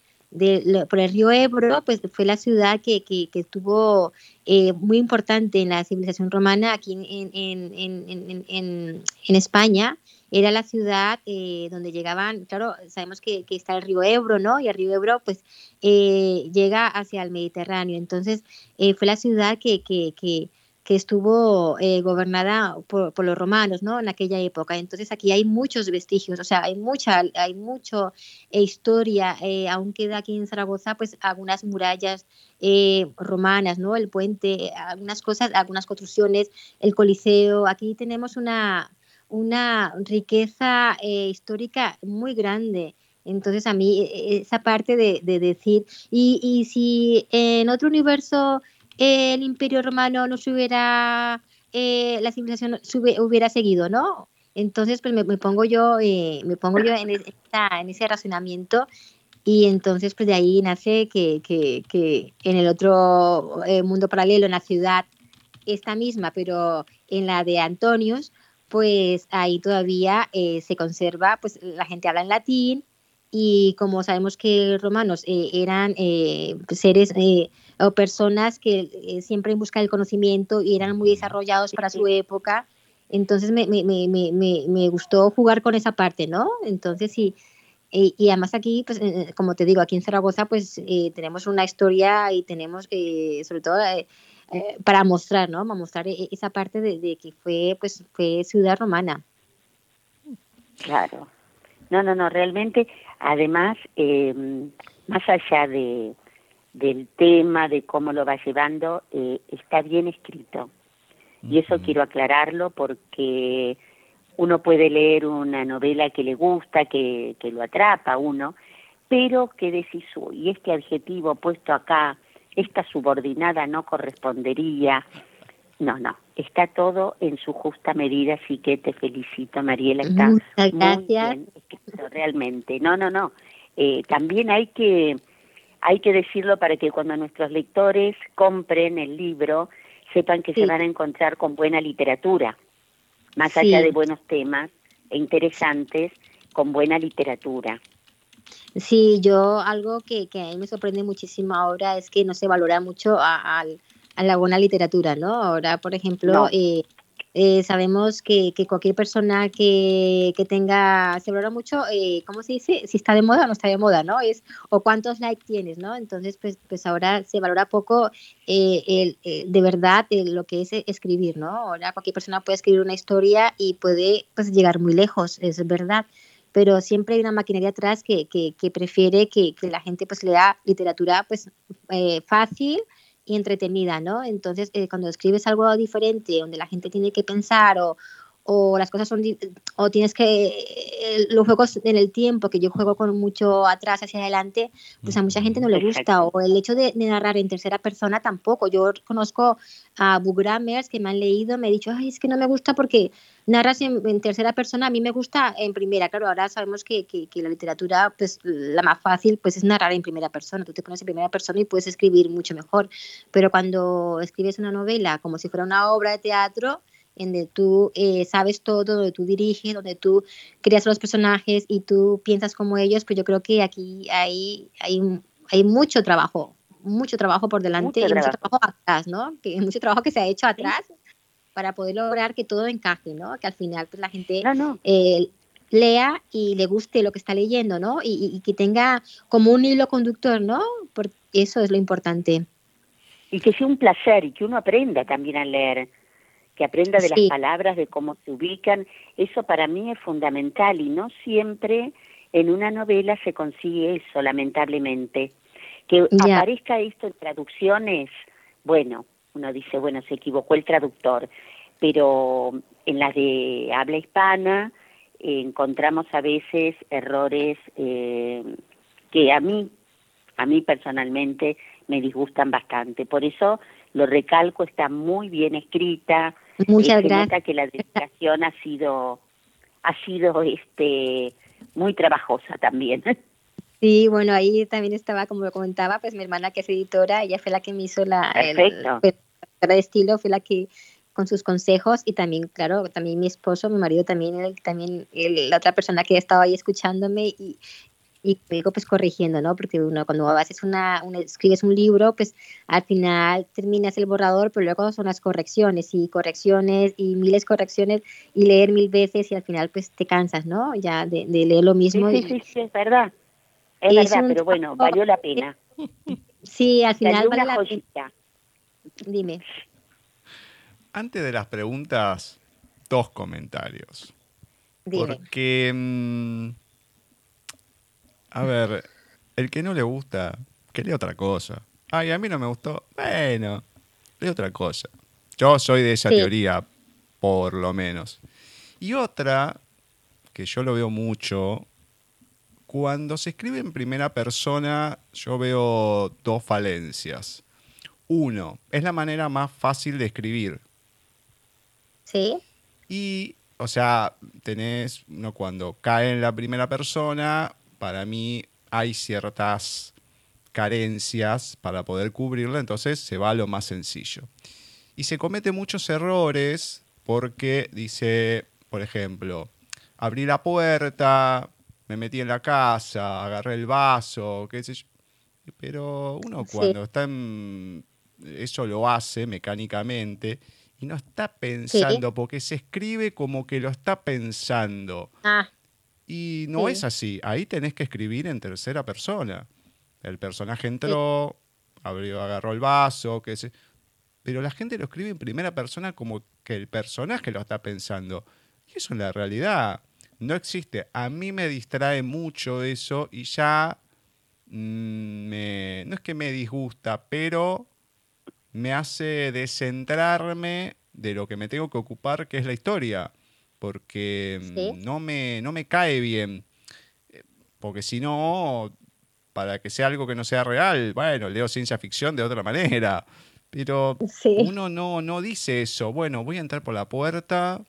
por el río Ebro, pues fue la ciudad que, que, estuvo eh, muy importante en la civilización romana aquí en, en, en, en España. Era la ciudad eh, donde llegaban, claro, sabemos que, que, está el río Ebro, ¿no? Y el río Ebro, pues, eh, llega hacia el Mediterráneo. Entonces, fue la ciudad que, que, estuvo eh, gobernada por, los romanos, ¿no? En aquella época. Entonces aquí hay muchos vestigios, o sea, hay mucha, hay mucho eh, historia. Eh, aún queda aquí en Zaragoza, pues algunas murallas romanas, ¿no? El puente, algunas cosas, algunas construcciones, el Coliseo. Aquí tenemos una, una riqueza histórica muy grande. Entonces a mí esa parte de, de decir, y, y si en otro universo el imperio romano no se hubiera, eh, la civilización hubiera seguido, ¿no? Entonces, pues me, pongo yo, eh, me pongo yo en, en ese razonamiento y entonces, pues de ahí nace que, que, en el otro eh, mundo paralelo, en la ciudad esta misma, pero en la de Antonius, pues ahí todavía se conserva, pues la gente habla en latín y como sabemos que los romanos eran seres o personas que eh, siempre buscan el conocimiento y eran muy desarrollados para su época. Entonces me, me, me, me gustó jugar con esa parte, ¿no? Entonces sí. Y, y, además aquí, pues, eh, como te digo, aquí en Zaragoza, pues eh, tenemos una historia y tenemos, sobre todo, para mostrar, ¿no? Para mostrar esa parte de, de, que fue, pues, fue ciudad romana. Claro. No, no, no, realmente, además, más allá de, del tema, de cómo lo va llevando, eh, está bien escrito. Y eso quiero aclararlo porque uno puede leer una novela que le gusta, que, que lo atrapa uno, pero que decís, y este adjetivo puesto acá, esta subordinada no correspondería. No, no, está todo en su justa medida, así que te felicito, Mariela, está Muchas gracias. muy bien realmente. No, no, no. Eh, también hay que hay que decirlo para que cuando nuestros lectores compren el libro, sepan que se van a encontrar con buena literatura, más allá de buenos temas e interesantes, con buena literatura. Sí, yo algo que, que a mí me sorprende muchísimo ahora es que no se valora mucho a, la buena literatura, ¿no? Ahora, por ejemplo, eh, eh, sabemos que, que, cualquier persona que, que, tenga, se valora mucho, eh, ¿cómo se dice? Si está de moda o no está de moda, ¿no? Es, o cuántos likes tienes, ¿no? Entonces, pues, pues ahora se valora poco eh, el, eh, de verdad lo que es escribir, ¿no? Ahora cualquier persona puede escribir una historia y puede pues, llegar muy lejos, es verdad. Pero siempre hay una maquinaria atrás que, que, que prefiere que, la gente pues lea literatura pues fácil, y entretenida, ¿no? Entonces, eh, cuando escribes algo diferente, donde la gente tiene que pensar o, o las cosas son, o tienes que, eh, los juegos en el tiempo, que yo juego con mucho atrás hacia adelante, pues a mucha gente no le gusta, o el hecho de, narrar en tercera persona tampoco. Yo conozco a bookgrammers que me han leído, me han dicho, ay, es que no me gusta porque narras en, tercera persona, a mí me gusta en primera, claro, ahora sabemos que, que, que, la literatura, pues la más fácil, pues es narrar en primera persona, tú te pones en primera persona y puedes escribir mucho mejor, pero cuando escribes una novela como si fuera una obra de teatro, en donde tú eh, sabes todo, donde tú diriges, donde tú creas los personajes y tú piensas como ellos, pues yo creo que aquí hay, hay, hay mucho trabajo, mucho trabajo por delante y mucho trabajo atrás, ¿no? Que, mucho trabajo que se ha hecho atrás para poder lograr que todo encaje, ¿no? Que al final pues, la gente eh, lea y le guste lo que está leyendo, ¿no? Y, y, que tenga como un hilo conductor, ¿no? Porque eso es lo importante. Y que sea un placer y que uno aprenda también a leer que aprenda de las palabras, de cómo se ubican, eso para mí es fundamental y no siempre en una novela se consigue eso, lamentablemente. Que aparezca esto en traducciones, bueno, uno dice, bueno, se equivocó el traductor, pero en las de habla hispana eh, encontramos a veces errores eh, que a mí, a mí personalmente me disgustan bastante. Por eso lo recalco, está muy bien escrita. Muchas gracias. que la dedicación ha sido, ha sido este, muy trabajosa también. Sí, bueno, ahí también estaba, como lo comentaba, pues mi hermana que es editora, ella fue la que me hizo la, Perfecto. El, de estilo, fue la que con sus consejos y también, claro, también mi esposo, mi marido también, también la otra persona que estaba ahí escuchándome y, y luego pues corrigiendo, ¿no? Porque uno cuando haces una, escribes un libro, pues al final terminas el borrador, pero luego son las correcciones y correcciones y miles de correcciones y leer mil veces y al final pues te cansas, ¿no? Ya de, leer lo mismo. Sí, sí, sí, es verdad. Es, verdad, pero bueno, valió la pena. Sí, al final vale la pena. Dime. Antes de las preguntas, dos comentarios. Porque, mm, a ver, el que no le gusta, que lea otra cosa. Ay, a mí no me gustó. Bueno, lee otra cosa. Yo soy de esa teoría, por lo menos. Y otra, que yo lo veo mucho, cuando se escribe en primera persona, yo veo dos falencias. Uno, es la manera más fácil de escribir. Sí. Y o sea, tenés, uno cuando cae en la primera persona, para mí hay ciertas carencias para poder cubrirla, entonces se va a lo más sencillo. Y se comete muchos errores porque dice, por ejemplo, abrí la puerta, me metí en la casa, agarré el vaso, qué sé yo. Pero uno cuando está en... Eso lo hace mecánicamente y no está pensando, porque se escribe como que lo está pensando. Ah. Y no es así. Ahí tenés que escribir en tercera persona. El personaje entró, abrió, agarró el vaso, qué sé. Pero la gente lo escribe en primera persona como que el personaje lo está pensando. Y eso en la realidad no existe. A mí me distrae mucho eso y ya mm, me, no es que me disgusta, pero me hace descentrarme de lo que me tengo que ocupar, que es la historia, porque mm, no, me, no me cae bien. Eh, porque si no, para que sea algo que no sea real, bueno, leo ciencia ficción de otra manera. Pero uno no, no dice eso. Bueno, voy a entrar por la puerta,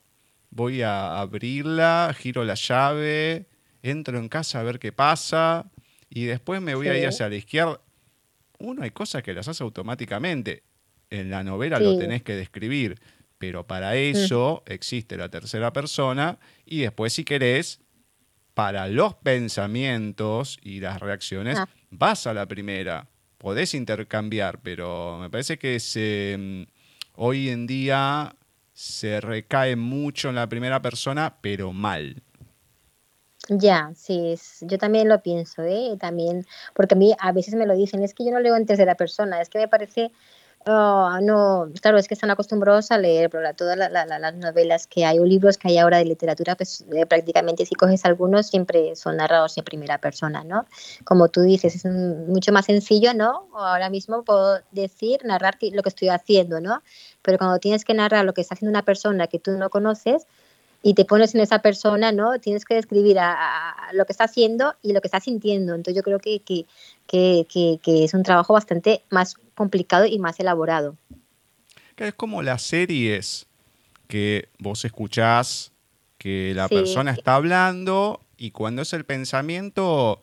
voy a abrirla, giro la llave, entro en casa a ver qué pasa y después me voy a ir hacia la izquierda. Uno hay cosas que las hace automáticamente en la novela lo tenés que describir, pero para eso existe la tercera persona y después si querés, para los pensamientos y las reacciones, ah. vas a la primera. Podés intercambiar, pero me parece que se, mm, hoy en día se recae mucho en la primera persona, pero mal. Ya, sí, yo también lo pienso, ¿eh? También, porque a mí a veces me lo dicen, es que yo no leo en tercera persona, es que me parece Oh, no, claro, es que están acostumbrados a leer, todas las novelas que hay o libros que hay ahora de literatura, pues eh, prácticamente si coges algunos siempre son narrados en primera persona, ¿no? Como tú dices, es mucho más sencillo, ¿no? Ahora mismo puedo decir, narrar lo que estoy haciendo, ¿no? Pero cuando tienes que narrar lo que está haciendo una persona que tú no conoces, y te pones en esa persona, ¿no? Tienes que describir a, lo que está haciendo y lo que está sintiendo. Entonces yo creo que, que, que, que, es un trabajo bastante más complicado y más elaborado. Es como las series que vos escuchás que la persona está hablando y cuando es el pensamiento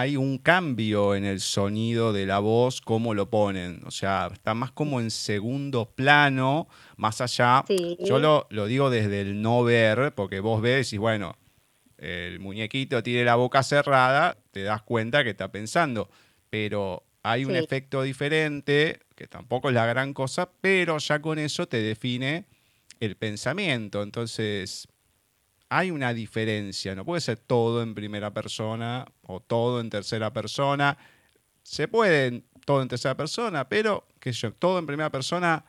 hay un cambio en el sonido de la voz, cómo lo ponen. O sea, está más como en segundo plano, más allá. Yo lo, lo, digo desde el no ver, porque vos ves y bueno, el muñequito tiene la boca cerrada, te das cuenta que está pensando. Pero hay un efecto diferente, que tampoco es la gran cosa, pero ya con eso te define el pensamiento. Entonces, hay una diferencia, no puede ser todo en primera persona o todo en tercera persona. Se puede todo en tercera persona, pero que yo, todo en primera persona,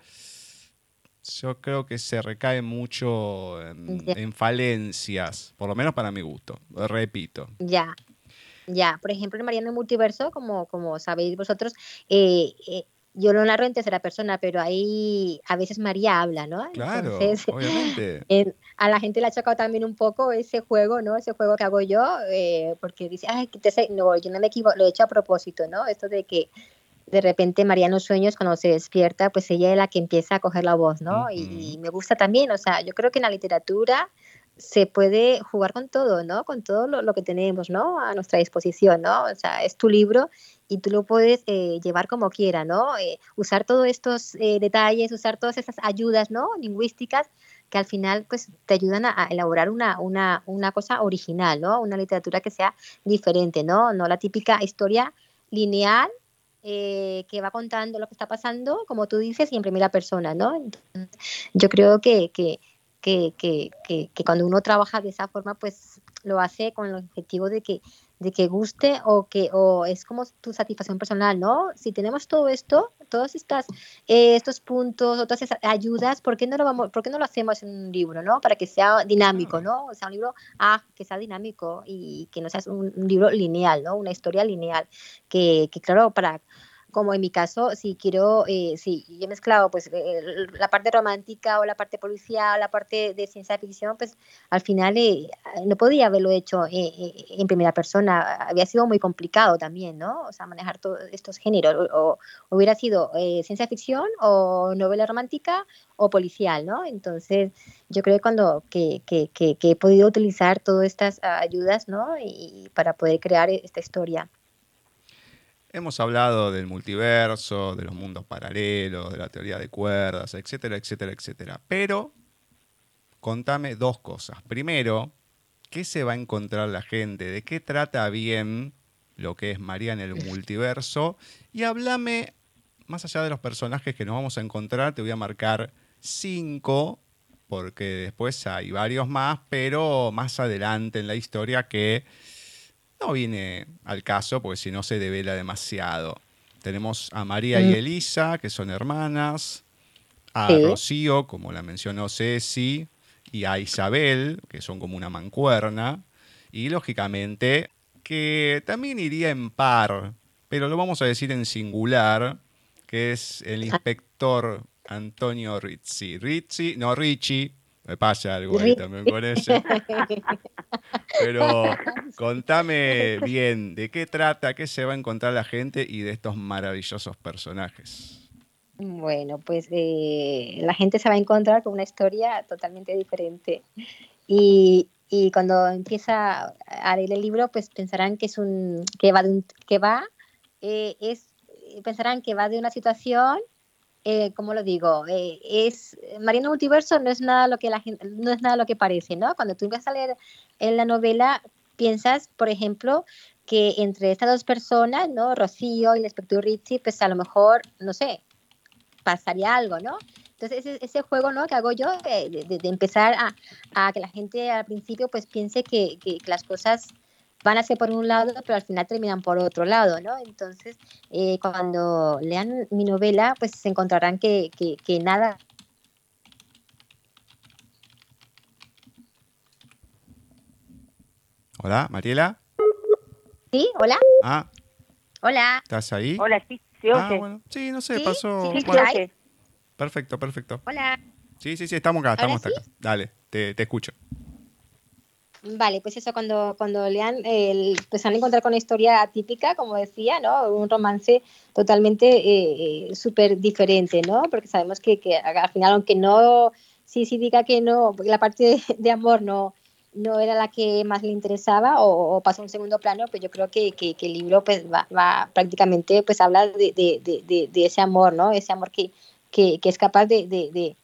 yo creo que se recae mucho en, falencias, por lo menos para mi gusto, repito. Ya, ya. Por ejemplo, en Mariano Multiverso, como, como sabéis vosotros, eh, eh, yo lo narro en tercera persona, pero ahí a veces María habla, ¿no? Claro, obviamente. a la gente le ha chocado también un poco ese juego, ¿no? Ese juego que hago yo, eh, porque dice, ay, no, yo no me equivoco, lo he hecho a propósito, ¿no? Esto de que de repente María en los sueños, cuando se despierta, pues ella es la que empieza a coger la voz, ¿no? y, me gusta también, o sea, yo creo que en la literatura se puede jugar con todo, ¿no? Con todo lo, que tenemos, ¿no? A nuestra disposición, ¿no? O sea, es tu libro y tú lo puedes eh, llevar como quiera, ¿no? Eh, usar todos estos eh, detalles, usar todas esas ayudas, ¿no? Lingüísticas que al final pues te ayudan a, elaborar una, una, una, cosa original, ¿no? Una literatura que sea diferente, ¿no? No la típica historia lineal que va contando lo que está pasando, como tú dices, y en primera persona, ¿no? yo creo que, que, que, que, cuando uno trabaja de esa forma, pues lo hace con el objetivo de que de que guste o que o es como tu satisfacción personal, ¿no? Si tenemos todo esto, todos estas, eh, estos puntos, otras ayudas, ¿por qué no lo vamos, por qué no lo hacemos en un libro, ¿no? Para que sea dinámico, ¿no? O sea, un libro, ah, que sea dinámico y que no sea un, un libro lineal, ¿no? Una historia lineal, que, que claro, para como en mi caso, si quiero, eh, si yo he mezclado pues eh, la parte romántica o la parte policial, la parte de ciencia ficción, pues al final eh, no podía haberlo hecho en primera persona, había sido muy complicado también, ¿no? O sea, manejar todos estos géneros, o, hubiera sido ciencia ficción o novela romántica o policial, ¿no? Entonces, yo creo que cuando que, que he podido utilizar todas estas ayudas, ¿no? Y para poder crear esta historia. Hemos hablado del multiverso, de los mundos paralelos, de la teoría de cuerdas, etcétera, etcétera, etcétera. Pero contame dos cosas. Primero, ¿qué se va a encontrar la gente? ¿De qué trata bien lo que es María en el multiverso? Y háblame, más allá de los personajes que nos vamos a encontrar, te voy a marcar cinco, porque después hay varios más, pero más adelante en la historia que no viene al caso porque si no se devela demasiado. Tenemos a María y mm. Elisa, que son hermanas, a Rocío, como la mencionó Ceci, y a Isabel, que son como una mancuerna, y lógicamente que también iría en par, pero lo vamos a decir en singular, que es el inspector Antonio Rizzi. Rizzi, no Ricci, me pasa algo ahí también con eso. Pero contame bien, ¿de qué trata, qué se va a encontrar la gente y de estos maravillosos personajes? Bueno, pues eh, la gente se va a encontrar con una historia totalmente diferente. Y, y, cuando empieza a leer el libro, pues pensarán que es un que va de un, que va eh, es pensarán que va de una situación eh, ¿cómo lo digo? Eh, es Mariano Multiverso no es nada lo que la gente, no es nada lo que parece, ¿no? Cuando tú empiezas a leer en la novela, piensas, por ejemplo, que entre estas dos personas, ¿no? Rocío y el inspector Ritchie, pues a lo mejor, no sé, pasaría algo, ¿no? Entonces, ese, ese juego, ¿no? Que hago yo de, de, empezar a, a, que la gente al principio, pues piense que, que las cosas van a ser por un lado, pero al final terminan por otro lado, ¿no? Entonces, eh, cuando lean mi novela, pues se encontrarán que, que, nada... Hola, Mariela. Sí, hola. Ah. Hola. ¿Estás ahí? Hola, sí, sí, ah, bueno. sí no sé, pasó. Sí, perfecto, perfecto. Hola. Sí, sí, sí, estamos acá, estamos acá. Dale, te, te escucho. Vale, pues eso, cuando, cuando lean, el, pues van a encontrar con una historia típica, como decía, ¿no? Un romance totalmente eh, eh, súper diferente, ¿no? Porque sabemos que, que, al final, aunque no, sí, sí diga que no, la parte de, amor no, no era la que más le interesaba o, pasó a un segundo plano, pues yo creo que, que, el libro pues va, va, prácticamente pues habla de, de, de, ese amor, ¿no? Ese amor que, que, es capaz de,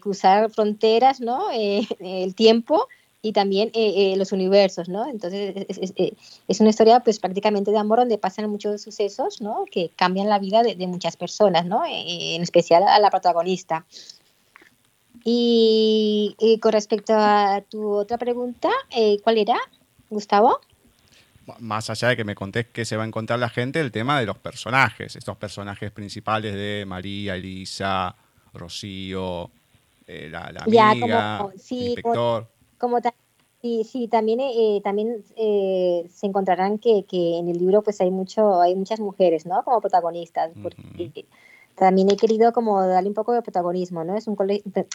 cruzar fronteras, ¿no? Eh, el tiempo y también eh, eh, los universos, ¿no? Entonces es, eh, es, una historia pues prácticamente de amor donde pasan muchos sucesos, ¿no? Que cambian la vida de, muchas personas, ¿no? en especial a la protagonista. Y, con respecto a tu otra pregunta, ¿cuál era, Gustavo? Más allá de que me contés que se va a encontrar la gente, el tema de los personajes, estos personajes principales de María, Elisa, Rocío, la, la, amiga, el inspector como sí, sí, también, eh, también eh, se encontrarán que, que, en el libro pues hay mucho, hay muchas mujeres, ¿no? Como protagonistas, porque también he querido como darle un poco de protagonismo, ¿no? Es un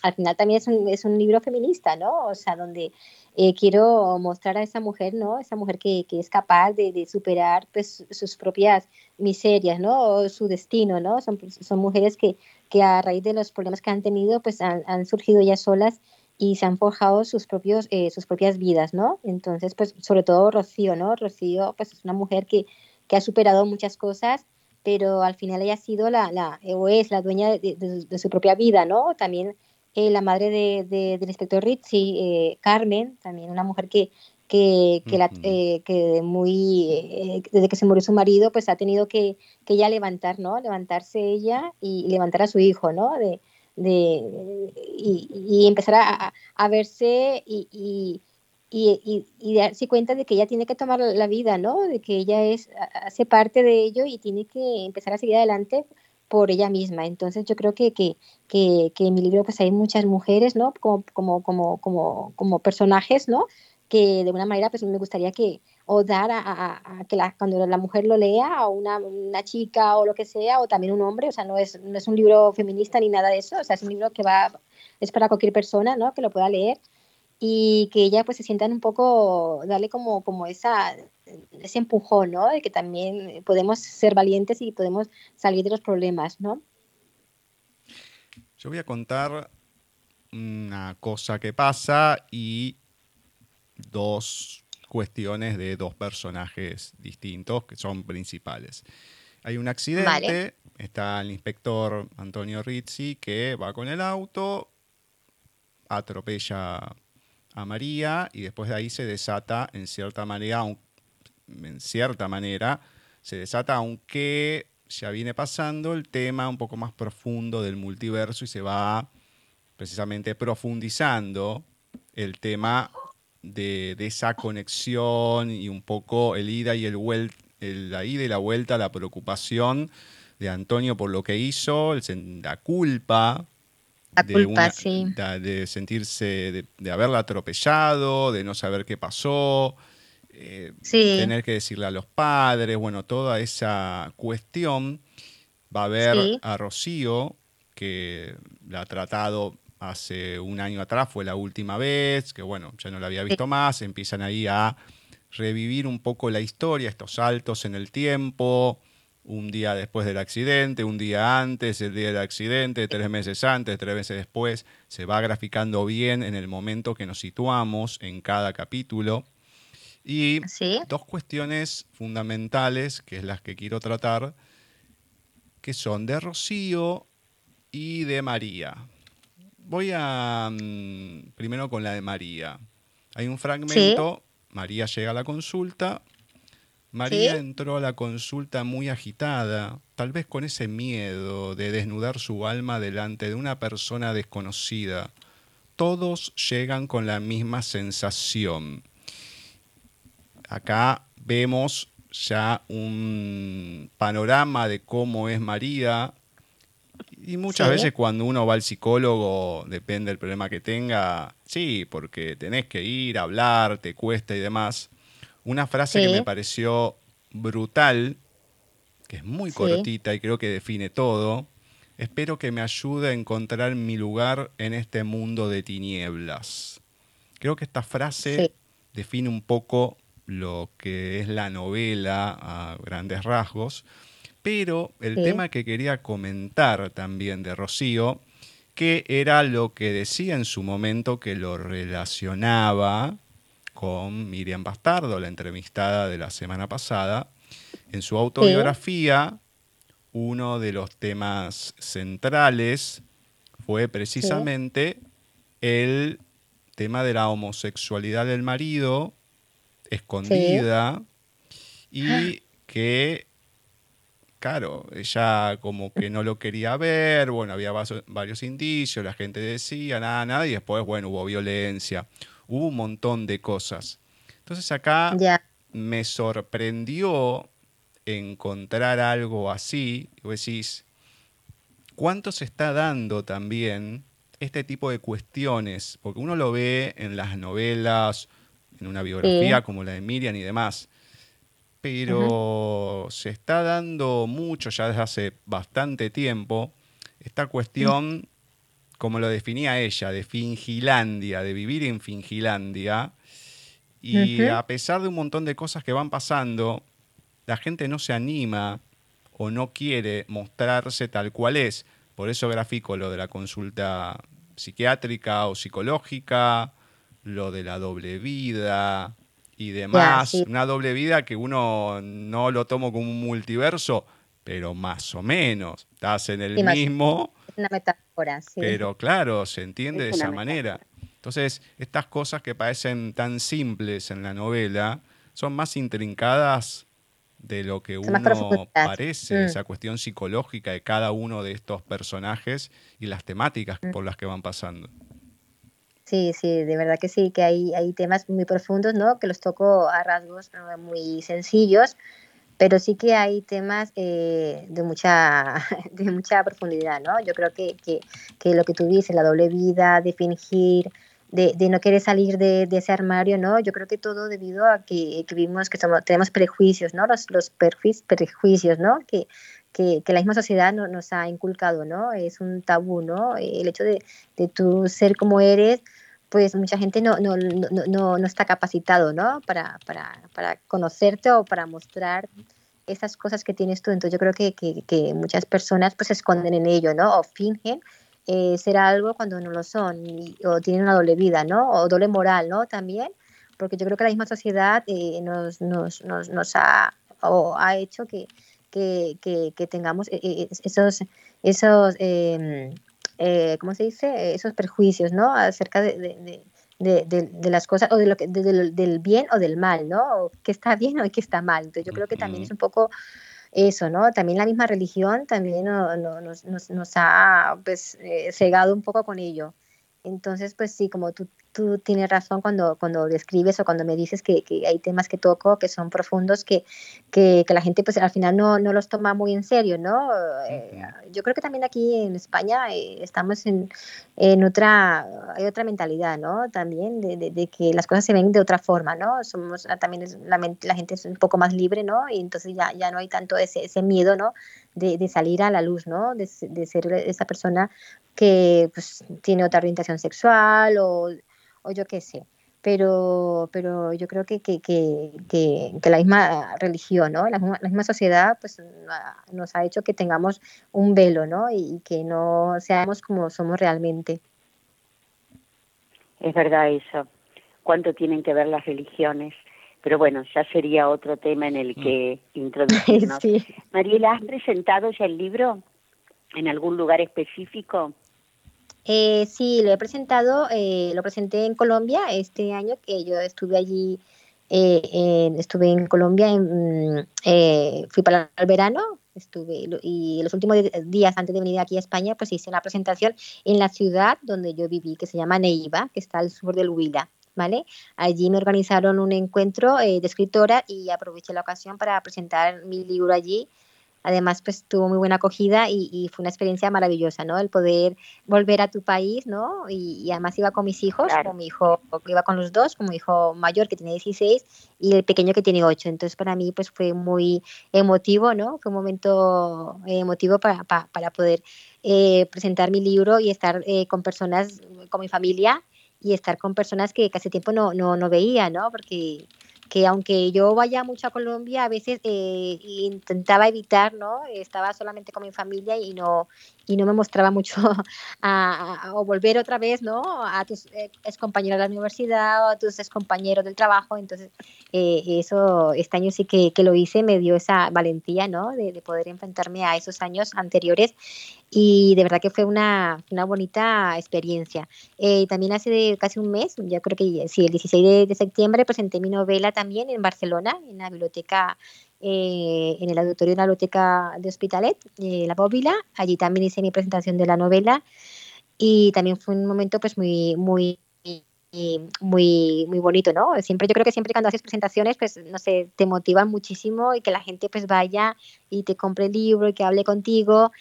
al final también es un, es un libro feminista, ¿no? O sea, donde eh, quiero mostrar a esa mujer, ¿no? Esa mujer que, que es capaz de, de, superar pues sus propias miserias, ¿no? O su destino, ¿no? Son, son mujeres que, que a raíz de los problemas que han tenido pues han, han surgido ya solas y se han forjado sus, propios, eh, sus propias vidas, ¿no? Entonces, pues sobre todo Rocío, ¿no? Rocío, pues es una mujer que, que ha superado muchas cosas, pero al final ella ha sido la, la o es la dueña de, su propia vida, ¿no? También eh, la madre de, del inspector Ritchie, eh, Carmen, también una mujer que, que, que, la, que muy, desde que se murió su marido, pues ha tenido que, que ella levantar, ¿no? Levantarse ella y levantar a su hijo, ¿no? De, de, y, empezar a, verse y, y, y, darse cuenta de que ella tiene que tomar la vida, ¿no? De que ella es, hace parte de ello y tiene que empezar a seguir adelante por ella misma. Entonces yo creo que, que, que, que en mi libro pues hay muchas mujeres, ¿no? Como, como, como, como, como personajes, ¿no? Que de una manera pues me gustaría que, o dar a, que la, cuando la mujer lo lea, a una, una, chica o lo que sea, o también un hombre, o sea, no es, no es un libro feminista ni nada de eso, o sea, es un libro que va, es para cualquier persona, ¿no? Que lo pueda leer y que ella pues se sientan un poco, darle como, como esa, ese empujón, ¿no? De que también podemos ser valientes y podemos salir de los problemas, ¿no? Yo voy a contar una cosa que pasa y dos cuestiones de dos personajes distintos que son principales. Hay un accidente, está el inspector Antonio Rizzi que va con el auto, atropella a María y después de ahí se desata en cierta manera, en cierta manera, se desata aunque ya viene pasando el tema un poco más profundo del multiverso y se va precisamente profundizando el tema de, esa conexión y un poco el ida y el, el la ida y la vuelta, la preocupación de Antonio por lo que hizo, la culpa de, sentirse, de, haberla atropellado, de no saber qué pasó, eh, tener que decirle a los padres, bueno, toda esa cuestión. Va a ver a Rocío, que la ha tratado hace un año atrás, fue la última vez, que bueno, ya no la había visto más, empiezan ahí a revivir un poco la historia, estos saltos en el tiempo, un día después del accidente, un día antes, el día del accidente, tres meses antes, tres meses después, se va graficando bien en el momento que nos situamos en cada capítulo. Y dos cuestiones fundamentales, que es las que quiero tratar, que son de Rocío y de María. Voy a mm, primero con la de María. Hay un fragmento, María llega a la consulta, María entró a la consulta muy agitada, tal vez con ese miedo de desnudar su alma delante de una persona desconocida. Todos llegan con la misma sensación. Acá vemos ya un panorama de cómo es María. Y muchas veces cuando uno va al psicólogo, depende del problema que tenga, sí, porque tenés que ir, hablar, te cuesta y demás una frase que me pareció brutal, que es muy cortita y creo que define todo. Espero que me ayude a encontrar mi lugar en este mundo de tinieblas. Creo que esta frase define un poco lo que es la novela a grandes rasgos, pero el tema que quería comentar también de Rocío, que era lo que decía en su momento que lo relacionaba con Miriam Bastardo, la entrevistada de la semana pasada. En su autobiografía, uno de los temas centrales fue precisamente el tema de la homosexualidad del marido, escondida, y que, claro, ella como que no lo quería ver, bueno, había varios indicios, la gente decía, nada, nada, y después, bueno, hubo violencia. Hubo un montón de cosas. Entonces acá me sorprendió encontrar algo así, y vos decís, ¿cuánto se está dando también este tipo de cuestiones? Porque uno lo ve en las novelas, en una biografía como la de Miriam y demás, pero se está dando mucho ya desde hace bastante tiempo esta cuestión como lo definía ella, de Fingilandia, de vivir en Fingilandia. Y a pesar de un montón de cosas que van pasando, la gente no se anima o no quiere mostrarse tal cual es. Por eso grafico lo de la consulta psiquiátrica o psicológica, lo de la doble vida y demás. Una doble vida que uno no lo tomo como un multiverso, pero más o menos. Estás en el mismo, una metáfora, sí. Pero claro, se entiende de esa manera. Entonces, estas cosas que parecen tan simples en la novela son más intrincadas de lo que uno parece, mm. esa cuestión psicológica de cada uno de estos personajes y las temáticas mm. por las que van pasando. Sí, sí, de verdad que sí, que hay, hay temas muy profundos, ¿no? Que los toco a rasgos muy sencillos, pero sí que hay temas eh, de, mucha, de mucha profundidad, ¿no? Yo creo que, que, que, lo que tú dices, la doble vida, de fingir, de, de no querer salir de, de, ese armario, ¿no? Yo creo que todo debido a que, que vimos que somos, tenemos prejuicios, ¿no? Los, los prejuicios, ¿no? Que, que, que, la misma sociedad no, nos ha inculcado, ¿no? Es un tabú, ¿no? El hecho de, de tú ser como eres, pues mucha gente no, no, no, no, no está capacitado, ¿no? Para, para, para, conocerte o para mostrar esas cosas que tienes tú. Entonces yo creo que, que, que muchas personas pues se esconden en ello, ¿no? O fingen eh, ser algo cuando no lo son, o tienen una doble vida, ¿no? O doble moral, ¿no? También, porque yo creo que la misma sociedad eh, nos, nos, nos, nos, ha, o ha hecho que, que, que, tengamos eh, esos, esos em, ¿cómo se dice? Esos prejuicios, ¿no? Acerca de, de, de, de, las cosas, o de lo que, del, bien o del mal, ¿no? O qué está bien o qué está mal. Entonces yo creo que también es un poco eso, ¿no? También la misma religión también nos, nos, nos, ha pues, eh, cegado un poco con ello. Entonces, pues sí, como tú, tú tienes razón cuando, cuando describes o cuando me dices que, que hay temas que toco que son profundos, que, que, que, la gente pues al final no, no los toma muy en serio, ¿no? Eh, yo creo que también aquí en España eh, estamos en, en, otra, hay otra mentalidad, ¿no? También de, de, que las cosas se ven de otra forma, ¿no? Somos, también la, la, gente es un poco más libre, ¿no? Y entonces ya, ya no hay tanto ese, ese miedo, ¿no? De, de, salir a la luz, ¿no? De, ser esa persona que pues, tiene otra orientación sexual o, o yo qué sé. Pero, pero yo creo que, que, que, que la misma religión, ¿no? la, misma, sociedad pues, nos ha hecho que tengamos un velo ¿no? y, que no seamos como somos realmente. Es verdad eso. ¿Cuánto tienen que ver las religiones? Pero bueno, ya sería otro tema en el que mm. introducirnos. Mariela, ¿has presentado ya el libro en algún lugar específico? Eh, sí, lo he presentado, eh, lo presenté en Colombia este año, que yo estuve allí, eh, estuve en Colombia, en, eh, fui para el verano, estuve y los últimos días antes de venir aquí a España, pues hice una presentación en la ciudad donde yo viví, que se llama Neiva, que está al sur del Huila. ¿Vale? Allí me organizaron un encuentro de escritora y aproveché la ocasión para presentar mi libro allí además pues tuvo muy buena acogida y, fue una experiencia maravillosa, ¿no? El poder volver a tu país, ¿no? Y, además iba con mis hijos, con mi hijo, iba con los dos, con mi hijo mayor que tiene 16 y el pequeño que tiene 8. Entonces para mí pues fue muy emotivo, ¿no? Fue un momento emotivo para, para, poder eh, presentar mi libro y estar eh, con personas, con mi familia y estar con personas que casi tiempo no, no, no veía, ¿no? Porque que aunque yo vaya mucho a Colombia, a veces eh, intentaba evitar, ¿no? Estaba solamente con mi familia y no, y no me mostraba mucho a, o volver otra vez, ¿no? A tus ex compañeros de la universidad o a tus ex compañeros del trabajo. Entonces, eh, eso, este año sí que, que, lo hice, me dio esa valentía, ¿no? De, de, poder enfrentarme a esos años anteriores y de verdad que fue una, una bonita experiencia. Eh, también hace casi un mes, ya creo que sí, el 16 de, septiembre, presenté mi novela también en Barcelona, en la biblioteca, eh, en el auditorio de la biblioteca de Hospitalet, eh, La Bóvila. Allí también hice mi presentación de la novela y también fue un momento pues muy, muy muy muy bonito, ¿no? Siempre yo creo que siempre cuando haces presentaciones, pues no sé, te motivan muchísimo y que la gente pues vaya y te compre el libro y que hable contigo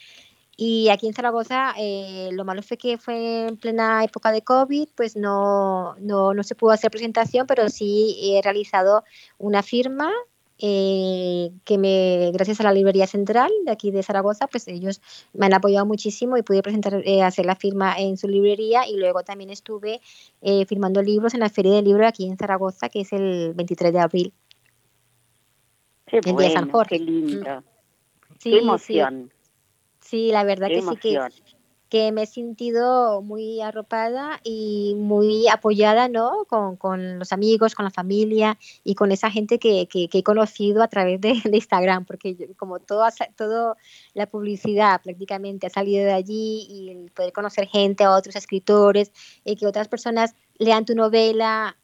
y aquí en Zaragoza eh, lo malo fue que fue en plena época de COVID, pues no, no, no se pudo hacer presentación, pero sí he realizado una firma eh, que me, gracias a la librería central de aquí de Zaragoza, pues ellos me han apoyado muchísimo y pude presentar, eh, hacer la firma en su librería y luego también estuve eh, firmando libros en la Feria del Libro aquí en Zaragoza, que es el 23 de abril. Qué bueno, San Jorge. qué lindo. Sí, qué emoción. Sí. La verdad que sí que, que me he sentido muy arropada y muy apoyada, ¿no? Con, con los amigos, con la familia y con esa gente que, que, he conocido a través de, Instagram, porque como todo, todo la publicidad prácticamente ha salido de allí y el poder conocer gente, a otros escritores, y que otras personas lean tu novela,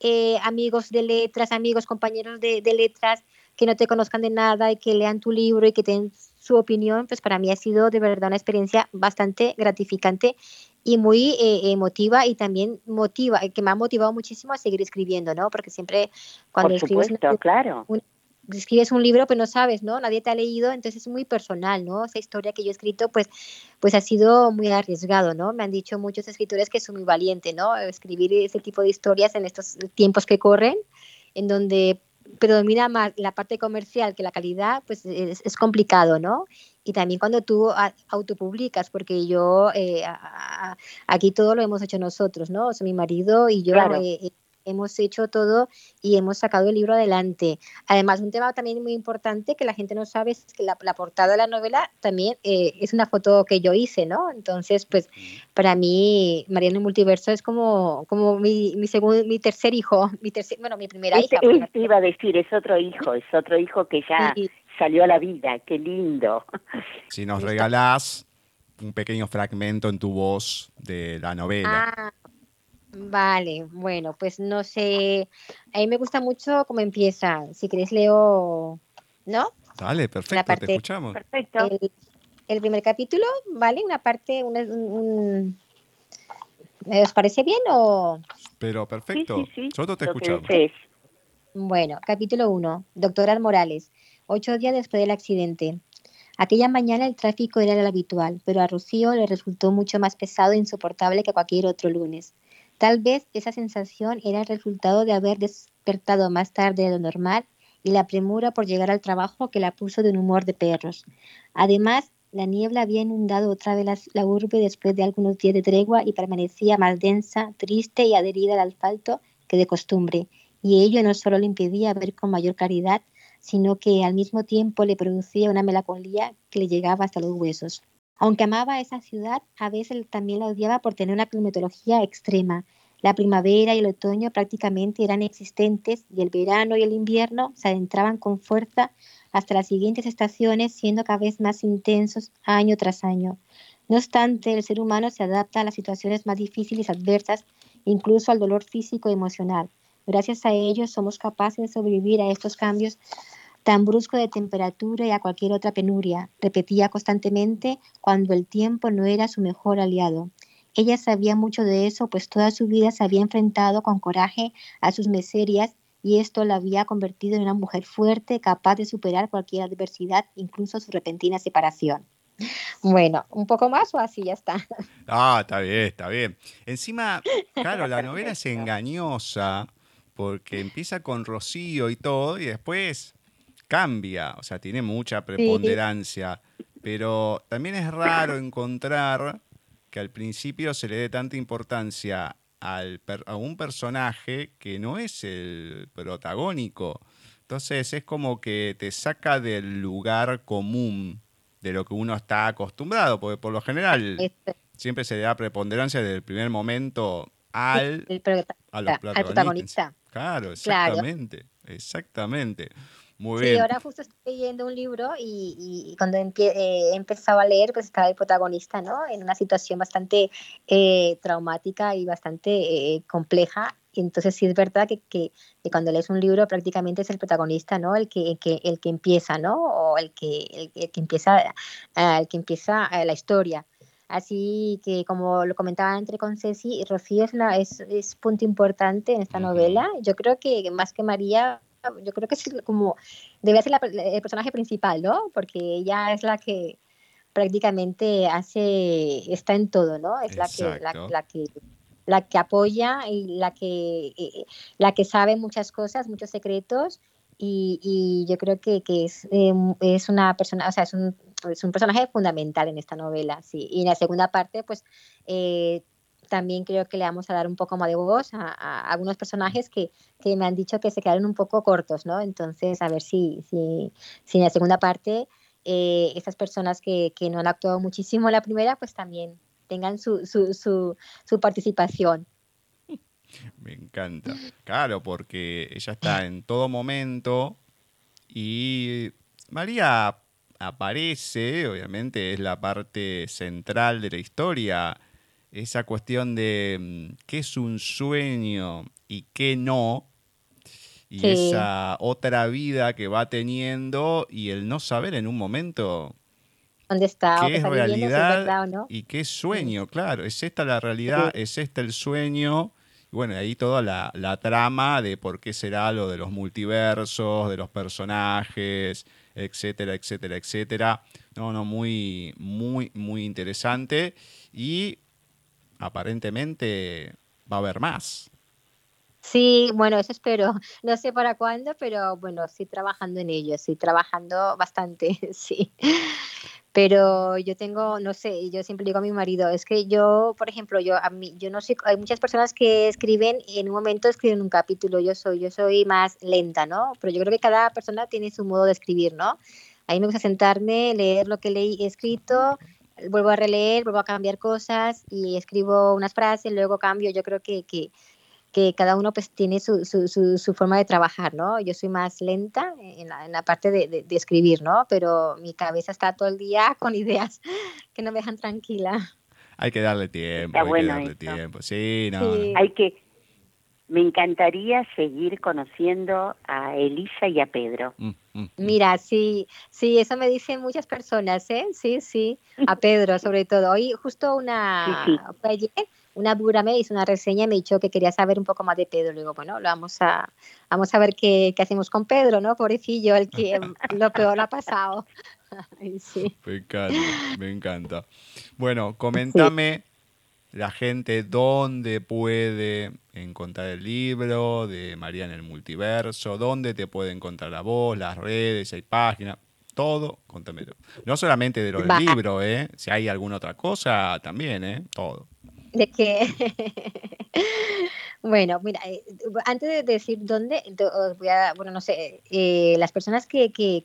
eh, amigos de letras, amigos, compañeros de, de letras, que no te conozcan de nada y que lean tu libro y que tengan su opinión, pues para mí ha sido de verdad una experiencia bastante gratificante y muy eh, emotiva y también motiva, que me ha motivado muchísimo a seguir escribiendo, ¿no? Porque siempre cuando escribes, claro. escribes un libro, pues no sabes, ¿no? Nadie te ha leído, entonces es muy personal, ¿no? Esa historia que yo he escrito, pues, pues ha sido muy arriesgado, ¿no? Me han dicho muchos escritores que soy muy valiente, ¿no? Escribir ese tipo de historias en estos tiempos que corren, en donde predomina más la parte comercial que la calidad, pues es, complicado, ¿no? Y también cuando tú autopublicas, porque yo, eh, aquí todo lo hemos hecho nosotros, ¿no? O sea, mi marido y yo eh, hemos hecho todo y hemos sacado el libro adelante. Además, un tema también muy importante que la gente no sabe es que la, portada de la novela también eh, es una foto que yo hice, ¿no? Entonces, pues para mí, Mariano Multiverso es como, como mi, mi, segundo, mi tercer hijo, mi tercer, bueno, mi primera hija. te iba a decir, es otro hijo, es otro hijo que ya salió a la vida, qué lindo. Si nos regalás un pequeño fragmento en tu voz de la novela. Ah, Vale, bueno, pues no sé. A mí me gusta mucho cómo empieza. Si queréis leo, ¿no? Dale, perfecto, te escuchamos. Perfecto. El, primer capítulo, ¿vale? Una parte, un, ¿os parece bien o...? Pero perfecto, sí, sí, nosotros te escuchamos. Bueno, capítulo 1, Doctora Morales, ocho días después del accidente. Aquella mañana el tráfico era el habitual, pero a Rocío le resultó mucho más pesado e insoportable que cualquier otro lunes. Tal vez esa sensación era el resultado de haber despertado más tarde de lo normal y la premura por llegar al trabajo que la puso de un humor de perros. Además, la niebla había inundado otra vez la, urbe después de algunos días de tregua y permanecía más densa, triste y adherida al asfalto que de costumbre, y ello no solo le impedía ver con mayor claridad, sino que al mismo tiempo le producía una melancolía que le llegaba hasta los huesos. Aunque amaba esa ciudad, a veces también la odiaba por tener una climatología extrema. La primavera y el otoño prácticamente eran existentes y el verano y el invierno se adentraban con fuerza hasta las siguientes estaciones, siendo cada vez más intensos año tras año. No obstante, el ser humano se adapta a las situaciones más difíciles y adversas, incluso al dolor físico y emocional. Gracias a ello somos capaces de sobrevivir a estos cambios tan brusco de temperatura y a cualquier otra penuria, repetía constantemente cuando el tiempo no era su mejor aliado. Ella sabía mucho de eso, pues toda su vida se había enfrentado con coraje a sus miserias y esto la había convertido en una mujer fuerte, capaz de superar cualquier adversidad, incluso su repentina separación. Bueno, un poco más o así ya está. Ah, está bien, está bien. Encima, claro, la novela es engañosa porque empieza con Rocío y todo y después cambia, o sea, tiene mucha preponderancia, pero también es raro encontrar que al principio se le dé tanta importancia al a un personaje que no es el protagónico. Entonces es como que te saca del lugar común de lo que uno está acostumbrado, porque por lo general este. siempre se le da preponderancia desde el primer momento al, protagonista. Claro, exactamente, exactamente sí, ahora justo estoy leyendo un libro y, cuando eh, he empezado a leer, pues estaba el protagonista, ¿no? En una situación bastante eh, traumática y bastante eh, compleja. Y entonces sí es verdad que, que, cuando lees un libro prácticamente es el protagonista, ¿no? El que, el que, el que empieza, ¿no? O el que, el, que empieza, el que empieza la historia. Así que, como lo comentaba entre con Ceci, Rocío es, la, es, es punto importante en esta novela. Yo creo que más que María, yo creo que es como, debe ser el personaje principal, ¿no? Porque ella es la que prácticamente hace, está en todo, ¿no? Es la que, la, que la que apoya y la que, eh, la que sabe muchas cosas, muchos secretos y, y yo creo que, que es, em, es, una persona, o sea, es un, es un personaje fundamental en esta novela, sí. Y en la segunda parte, pues eh, también creo que le vamos a dar un poco más de voz a, algunos personajes que, que, me han dicho que se quedaron un poco cortos, ¿no? Entonces, a ver si, si, si en la segunda parte eh, personas que, que, no han actuado muchísimo en la primera, pues también tengan su, su, su, su participación. Me encanta. Claro, porque ella está en todo momento y María aparece, obviamente es la parte central de la historia, esa cuestión de mm, qué es un sueño y qué no, y esa otra vida que va teniendo y el no saber en un momento ¿Dónde está? qué es realidad y qué es sueño, claro, es esta la realidad, es este el sueño. Y bueno, ahí toda la, la trama de por qué será lo de los multiversos, de los personajes, etcétera, etcétera, etcétera. No, no, muy, muy, muy interesante. Y aparentemente va a haber más. Sí, bueno, eso espero. No sé para cuándo, pero bueno, estoy trabajando en ello, estoy trabajando bastante, sí. Pero yo tengo, no sé, yo siempre digo a mi marido, es que yo, por ejemplo, yo a mí, yo no sé, hay muchas personas que escriben y en un momento escriben un capítulo, yo soy, yo soy más lenta, ¿no? Pero yo creo que cada persona tiene su modo de escribir, ¿no? A mí me gusta sentarme, leer lo que leí escrito, vuelvo a releer, vuelvo a cambiar cosas y escribo unas frases, luego cambio. Yo creo que, que, que cada uno pues tiene su, su, su, forma de trabajar, ¿no? Yo soy más lenta en la, en la parte de, de, escribir, ¿no? Pero mi cabeza está todo el día con ideas que no me dejan tranquila. Hay que darle tiempo, hay que darle tiempo. Sí, no, Hay que, me encantaría seguir conociendo a Elisa y a Pedro. Mm, mm, mm. Mira, sí, sí, eso me dicen muchas personas, ¿eh? Sí, sí, a Pedro sobre todo. Hoy justo una, una bura me hizo una reseña y me dijo que quería saber un poco más de Pedro. Le digo, bueno, lo vamos a, vamos a ver qué, qué hacemos con Pedro, ¿no? Pobrecillo, el que lo peor ha pasado. sí. Me encanta, me encanta. Bueno, coméntame la gente dónde puede encontrar el libro de María en el multiverso, dónde te puede encontrar a vos, las redes, hay páginas, todo, contame. No solamente de lo del libro, ¿eh? Si hay alguna otra cosa, también, ¿eh? Todo de que, bueno, mira, eh, antes de decir dónde, voy a, bueno, no sé, eh, las personas que, que,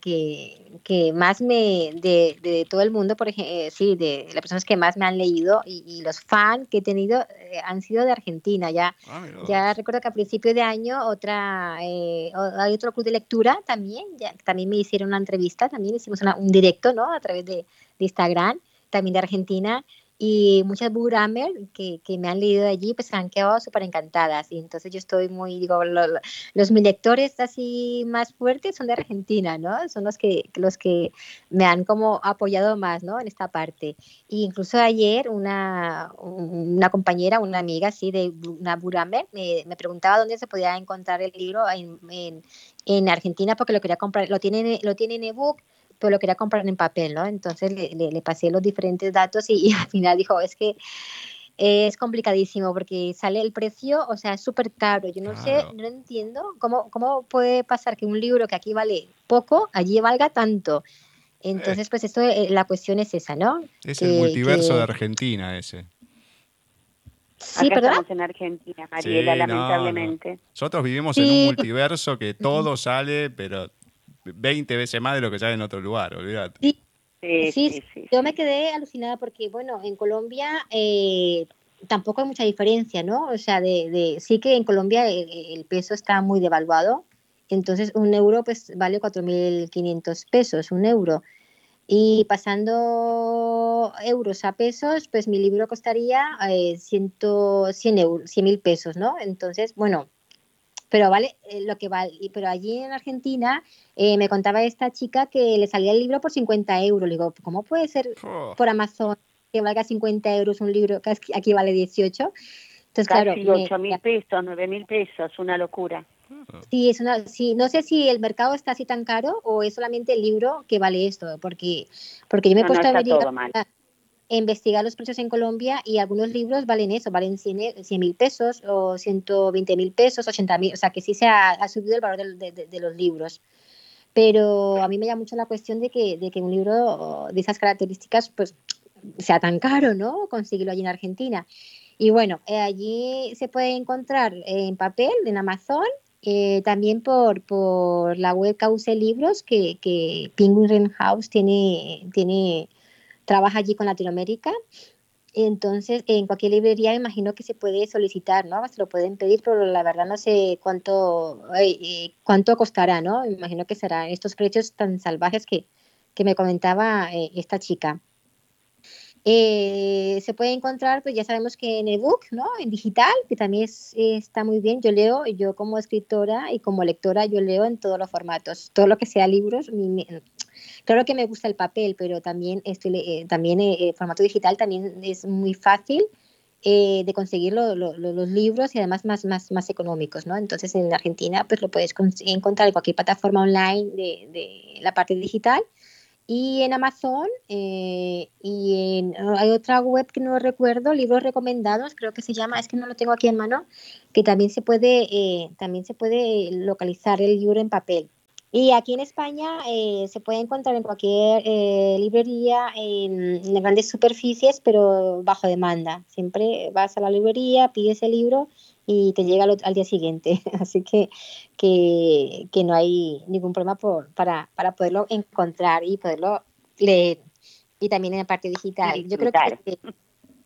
que, más me, de, de, todo el mundo, por ejemplo, eh, sí, de las personas que más me han leído y, los fans que he tenido han sido de Argentina. Ya, ah, ya recuerdo que a principio de año otra, hay otro club de lectura también, ya, también me hicieron una entrevista, también hicimos un directo, ¿no? A través de, de Instagram, también de Argentina y muchas bookramers que, que, me han leído de allí pues han quedado súper encantadas y entonces yo estoy muy, digo, los mis lectores así más fuertes son de Argentina, ¿no? Son los que, los que me han como apoyado más, ¿no? En esta parte. Y incluso ayer una, una compañera, una amiga así de una buramer me, me preguntaba dónde se podía encontrar el libro en, en, en Argentina porque lo quería comprar, lo tiene, lo tiene en ebook pero lo quería comprar en papel, ¿no? Entonces le, le, pasé los diferentes datos y, al final dijo, es que es complicadísimo porque sale el precio, o sea, es súper caro. Yo no sé, no entiendo cómo, cómo puede pasar que un libro que aquí vale poco, allí valga tanto. Entonces, pues esto, eh, la cuestión es esa, ¿no? Es el multiverso de Argentina ese. Sí, Acá estamos en Argentina, Mariela, lamentablemente. Nosotros vivimos en un multiverso que todo sale, pero 20 veces más de lo que sale en otro lugar, olvídate. Sí. Sí, yo me quedé alucinada porque, bueno, en Colombia eh, tampoco hay mucha diferencia, ¿no? O sea, de, de sí que en Colombia el, peso está muy devaluado, entonces un euro pues vale 4.500 pesos, un euro. Y pasando euros a pesos, pues mi libro costaría eh, 100 mil pesos, ¿no? Entonces, bueno, pero vale eh, lo que vale. Pero allí en Argentina eh, me contaba esta chica que le salía el libro por 50 euros. Le digo, ¿cómo puede ser oh. por Amazon que valga 50 euros un libro que aquí vale 18? Entonces, claro, 8 mil pesos, 9 mil pesos, una locura. Sí, es una, sí, no sé si el mercado está así tan caro o es solamente el libro que vale esto, porque, porque yo me he puesto a ver investigar los precios en Colombia y algunos libros valen eso, valen 100 mil pesos o 120 mil pesos, 80 mil, o sea que sí se ha, subido el valor de, de, los libros. Pero a mí me llama mucho la cuestión de que, de que un libro de esas características pues sea tan caro, ¿no? Conseguirlo allí en Argentina. Y bueno, eh, allí se puede encontrar en papel, en Amazon, eh, también por, por la web Cauce Libros, que, que Penguin House tiene, tiene, trabaja allí con Latinoamérica. Entonces, en cualquier librería imagino que se puede solicitar, ¿no? Se lo pueden pedir, pero la verdad no sé cuánto, eh, cuánto costará, ¿no? Imagino que serán estos precios tan salvajes que, que me comentaba eh, esta chica. Eh, se puede encontrar, pues ya sabemos que en ebook, ¿no? En digital, que también está muy bien. Yo leo, yo como escritora y como lectora, yo leo en todos los formatos, todo lo que sea libros. Claro que me gusta el papel, pero también, estoy, eh, también el formato digital también es muy fácil de conseguir los libros y además más, más, más económicos, ¿no? Entonces en Argentina pues lo puedes encontrar en cualquier plataforma online de, de la parte digital y en Amazon eh, y en, hay otra web que no recuerdo, libros recomendados, creo que se llama, es que no lo tengo aquí en mano, que también se puede, eh, también se puede localizar el libro en papel. Y aquí en España eh, se puede encontrar en cualquier librería, en, en, grandes superficies, pero bajo demanda. Siempre vas a la librería, pides el libro y te llega al, día siguiente. Así que, que, no hay ningún problema por, para, para poderlo encontrar y poderlo leer. Y también en la parte digital. Yo creo que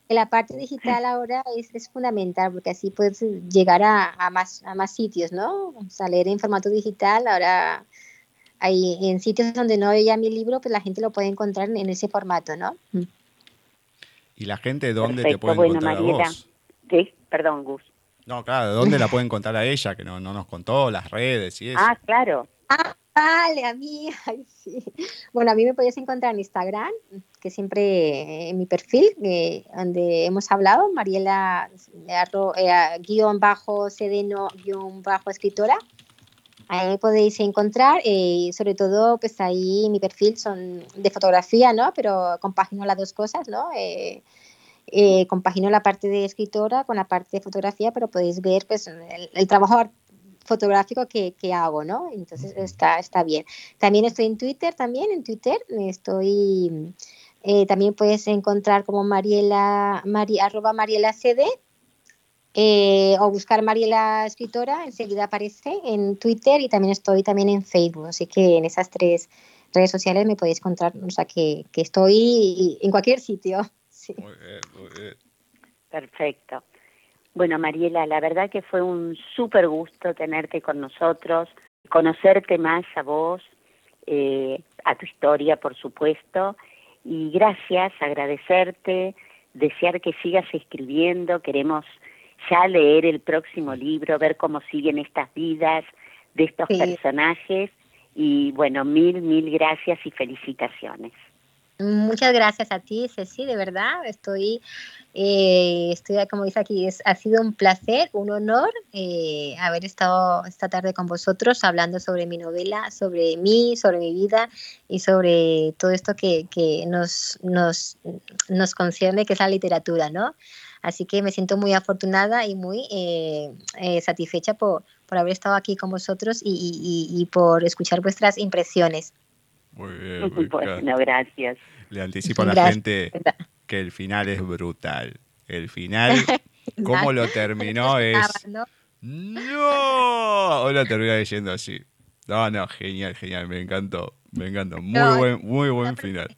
la parte digital ahora es, es fundamental porque así puedes llegar a, a, más, a más sitios, ¿no? O sea, leer en formato digital ahora hay en sitios donde no haya mi libro, pues la gente lo puede encontrar en ese formato, ¿no? ¿Y la gente dónde te puede encontrar a vos? Sí, perdón, Gus. No, claro, ¿dónde la pueden contar a ella? Que no, no nos contó, las redes y eso. Ah, claro. Ah, vale, a mí, ay, sí. Bueno, a mí me podéis encontrar en Instagram, que siempre en mi perfil, donde hemos hablado, Mariela, eh, guion bajo, sedeno, guion bajo, escritora. Ahí me podéis encontrar, y eh, sobre todo, pues ahí mi perfil son de fotografía, ¿no? Pero compagino las dos cosas, ¿no? Eh, eh, compagino la parte de escritora con la parte de fotografía, pero podéis ver pues, el, trabajo fotográfico que, que, hago, ¿no? Entonces está, está bien. También estoy en Twitter, también en Twitter estoy, eh, también puedes encontrar como Mariela, Mari, arroba Mariela CD, eh, o buscar Mariela Escritora, enseguida aparece en Twitter y también estoy también en Facebook, así que en esas tres redes sociales me podéis encontrar, o sea que, que estoy en cualquier sitio. Muy bien, muy bien. Perfecto. Bueno, Mariela, la verdad que fue un súper gusto tenerte con nosotros, conocerte más a vos, eh, a tu historia, por supuesto, y gracias, agradecerte, desear que sigas escribiendo, queremos ya leer el próximo libro, ver cómo siguen estas vidas de estos personajes, y bueno, mil, mil gracias y felicitaciones. Muchas gracias a ti, Ceci, de verdad. Estoy, eh, estoy como dice aquí, ha sido un placer, un honor eh, haber estado esta tarde con vosotros hablando sobre mi novela, sobre mí, sobre mi vida y sobre todo esto que, que nos, nos, nos concierne, que es la literatura, ¿no? Así que me siento muy afortunada y muy eh, satisfecha por, por haber estado aquí con vosotros y por escuchar vuestras impresiones. Muy bien. Muy bueno, gracias. Le anticipo a la gente que el final es brutal. El final, cómo lo terminó es... ¡No! Hoy lo termina diciendo así. No, no, genial, genial, me encantó, me encantó. Muy buen, muy buen final.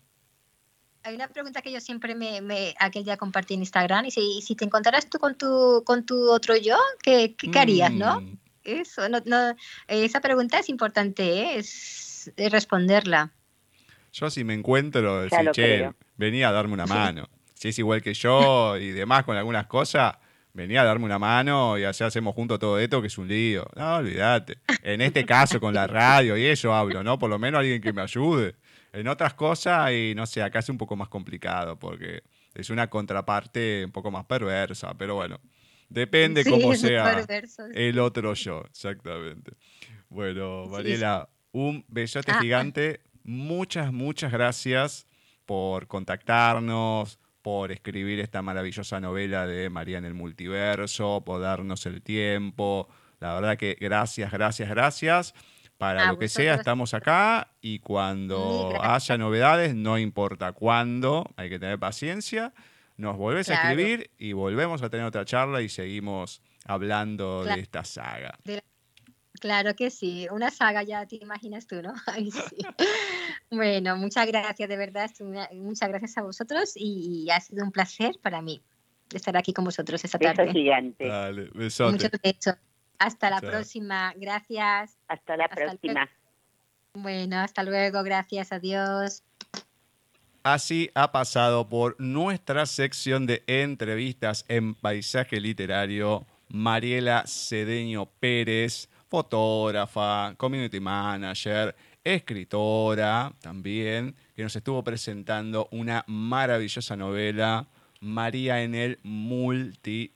Hay una pregunta que yo siempre me, me aquel día compartí en Instagram y si, si te encontraras tú con tu, con tu otro yo, ¿qué, qué, harías, no? Mm. Eso, no, no, esa pregunta es importante, ¿eh? es responderla. Yo si me encuentro, decir, che, venía a darme una mano. Si es igual que yo y demás con algunas cosas, venía a darme una mano y así hacemos juntos todo esto, que es un lío. No, olvídate. En este caso, con la radio y eso hablo, ¿no? Por lo menos alguien que me ayude. En otras cosas, y no sé, acá es un poco más complicado porque es una contraparte un poco más perversa, pero bueno, depende cómo sea el otro yo, exactamente. Bueno, Mariela, un besote ah, gigante. Muchas, muchas gracias por contactarnos, por escribir esta maravillosa novela de María en el Multiverso, por darnos el tiempo. La verdad que gracias, gracias, gracias. Para lo que sea, estamos acá y cuando haya novedades, no importa cuándo, hay que tener paciencia, nos volvés a escribir y volvemos a tener otra charla y seguimos hablando de esta saga. Claro que sí, una saga ya te imaginas tú, ¿no? Ay, sí. bueno, muchas gracias, de verdad, muchas gracias a vosotros y ha sido un placer para mí estar aquí con vosotros esta tarde. Beso gigante. Dale, besote. Muchos besos. Hasta la próxima, gracias. Hasta la próxima. Bueno, hasta luego, gracias, adiós. Así ha pasado por nuestra sección de entrevistas en paisaje literario Mariela Cedeño Pérez fotógrafa, community manager, escritora también, que nos estuvo presentando una maravillosa novela, María en el multiverso.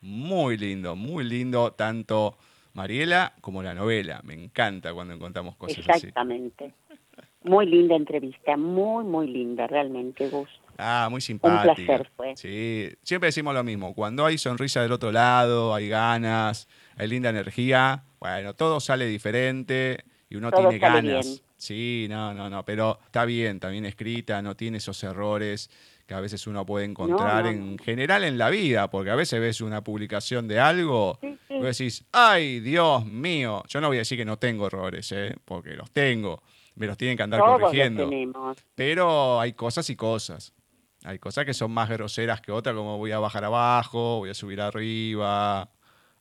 Muy lindo, muy lindo, tanto Mariela como la novela. Me encanta cuando encontramos cosas así. Exactamente. Muy linda entrevista, muy, muy linda, realmente, Gus. Ah, muy simpática. Un placer fue. Sí, siempre decimos lo mismo. Cuando hay sonrisa del otro lado, hay ganas, hay linda energía, bueno, todo sale diferente y uno tiene ganas. Sí, no, no, no, pero está bien, también escrita, no tiene esos errores que a veces uno puede encontrar en general en la vida, porque a veces ves una publicación de algo y decís, ay, Dios mío, yo no voy a decir que no tengo errores, ¿eh? porque los tengo, me los tienen que andar corrigiendo. Pero hay cosas y cosas. Hay cosas que son más groseras que otras, como voy a bajar abajo, voy a subir arriba,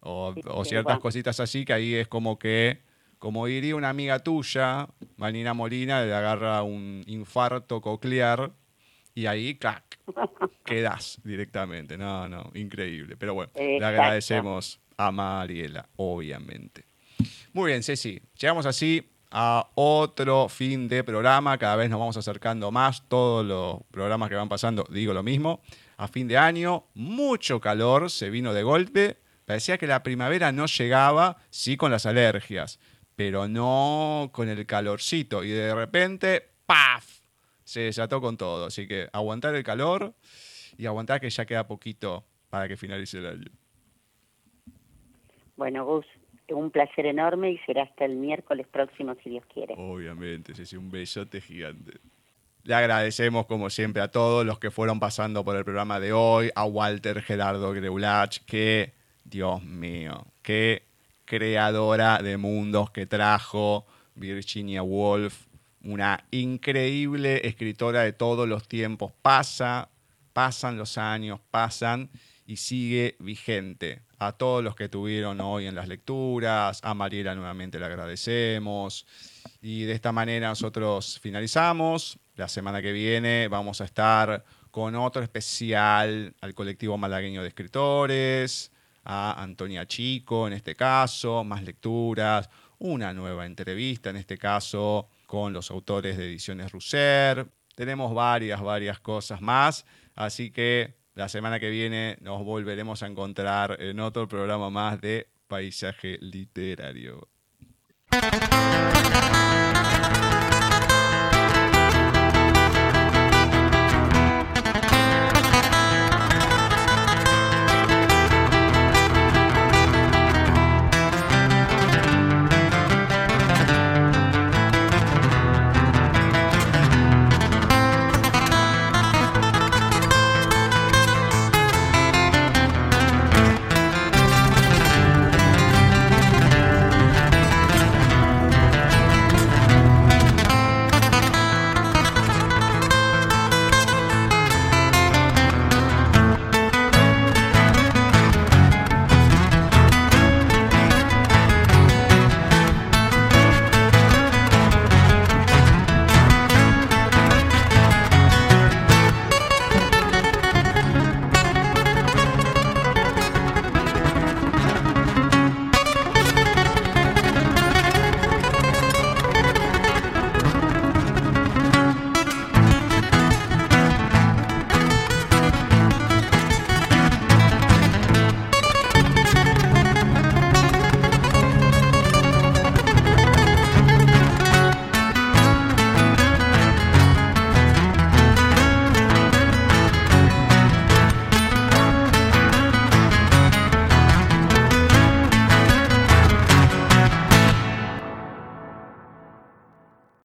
o, ciertas cositas así, que ahí es como que, como diría una amiga tuya, Malina Molina, le agarra un infarto coclear y ahí, ¡clac! quedas directamente. No, no, increíble. Pero bueno, le agradecemos a Mariela, obviamente. Muy bien, Ceci. Llegamos así a otro fin de programa. Cada vez nos vamos acercando más. Todos los programas que van pasando, digo lo mismo. A fin de año, mucho calor se vino de golpe. Parecía que la primavera no llegaba, sí con las alergias, pero no con el calorcito. Y de repente, ¡paf! Se desató con todo. Así que aguantar el calor y aguantar que ya queda poquito para que finalice el año. Bueno, Gus, un placer enorme y será hasta el miércoles próximo, si Dios quiere. Obviamente, sí, un besote gigante. Le agradecemos, como siempre, a todos los que fueron pasando por el programa de hoy, a Walter Gerardo Greulach, que Dios mío, qué creadora de mundos que trajo Virginia Woolf, una increíble escritora de todos los tiempos. Pasa, pasan los años, pasan y sigue vigente. A todos los que tuvieron hoy en las lecturas, a Mariela nuevamente le agradecemos. Y de esta manera nosotros finalizamos. La semana que viene vamos a estar con otro especial al colectivo malagueño de escritores a Antonia Chico en este caso, más lecturas, una nueva entrevista en este caso con los autores de Ediciones Russer. Tenemos varias, varias cosas más, así que la semana que viene nos volveremos a encontrar en otro programa más de Paisaje Literario.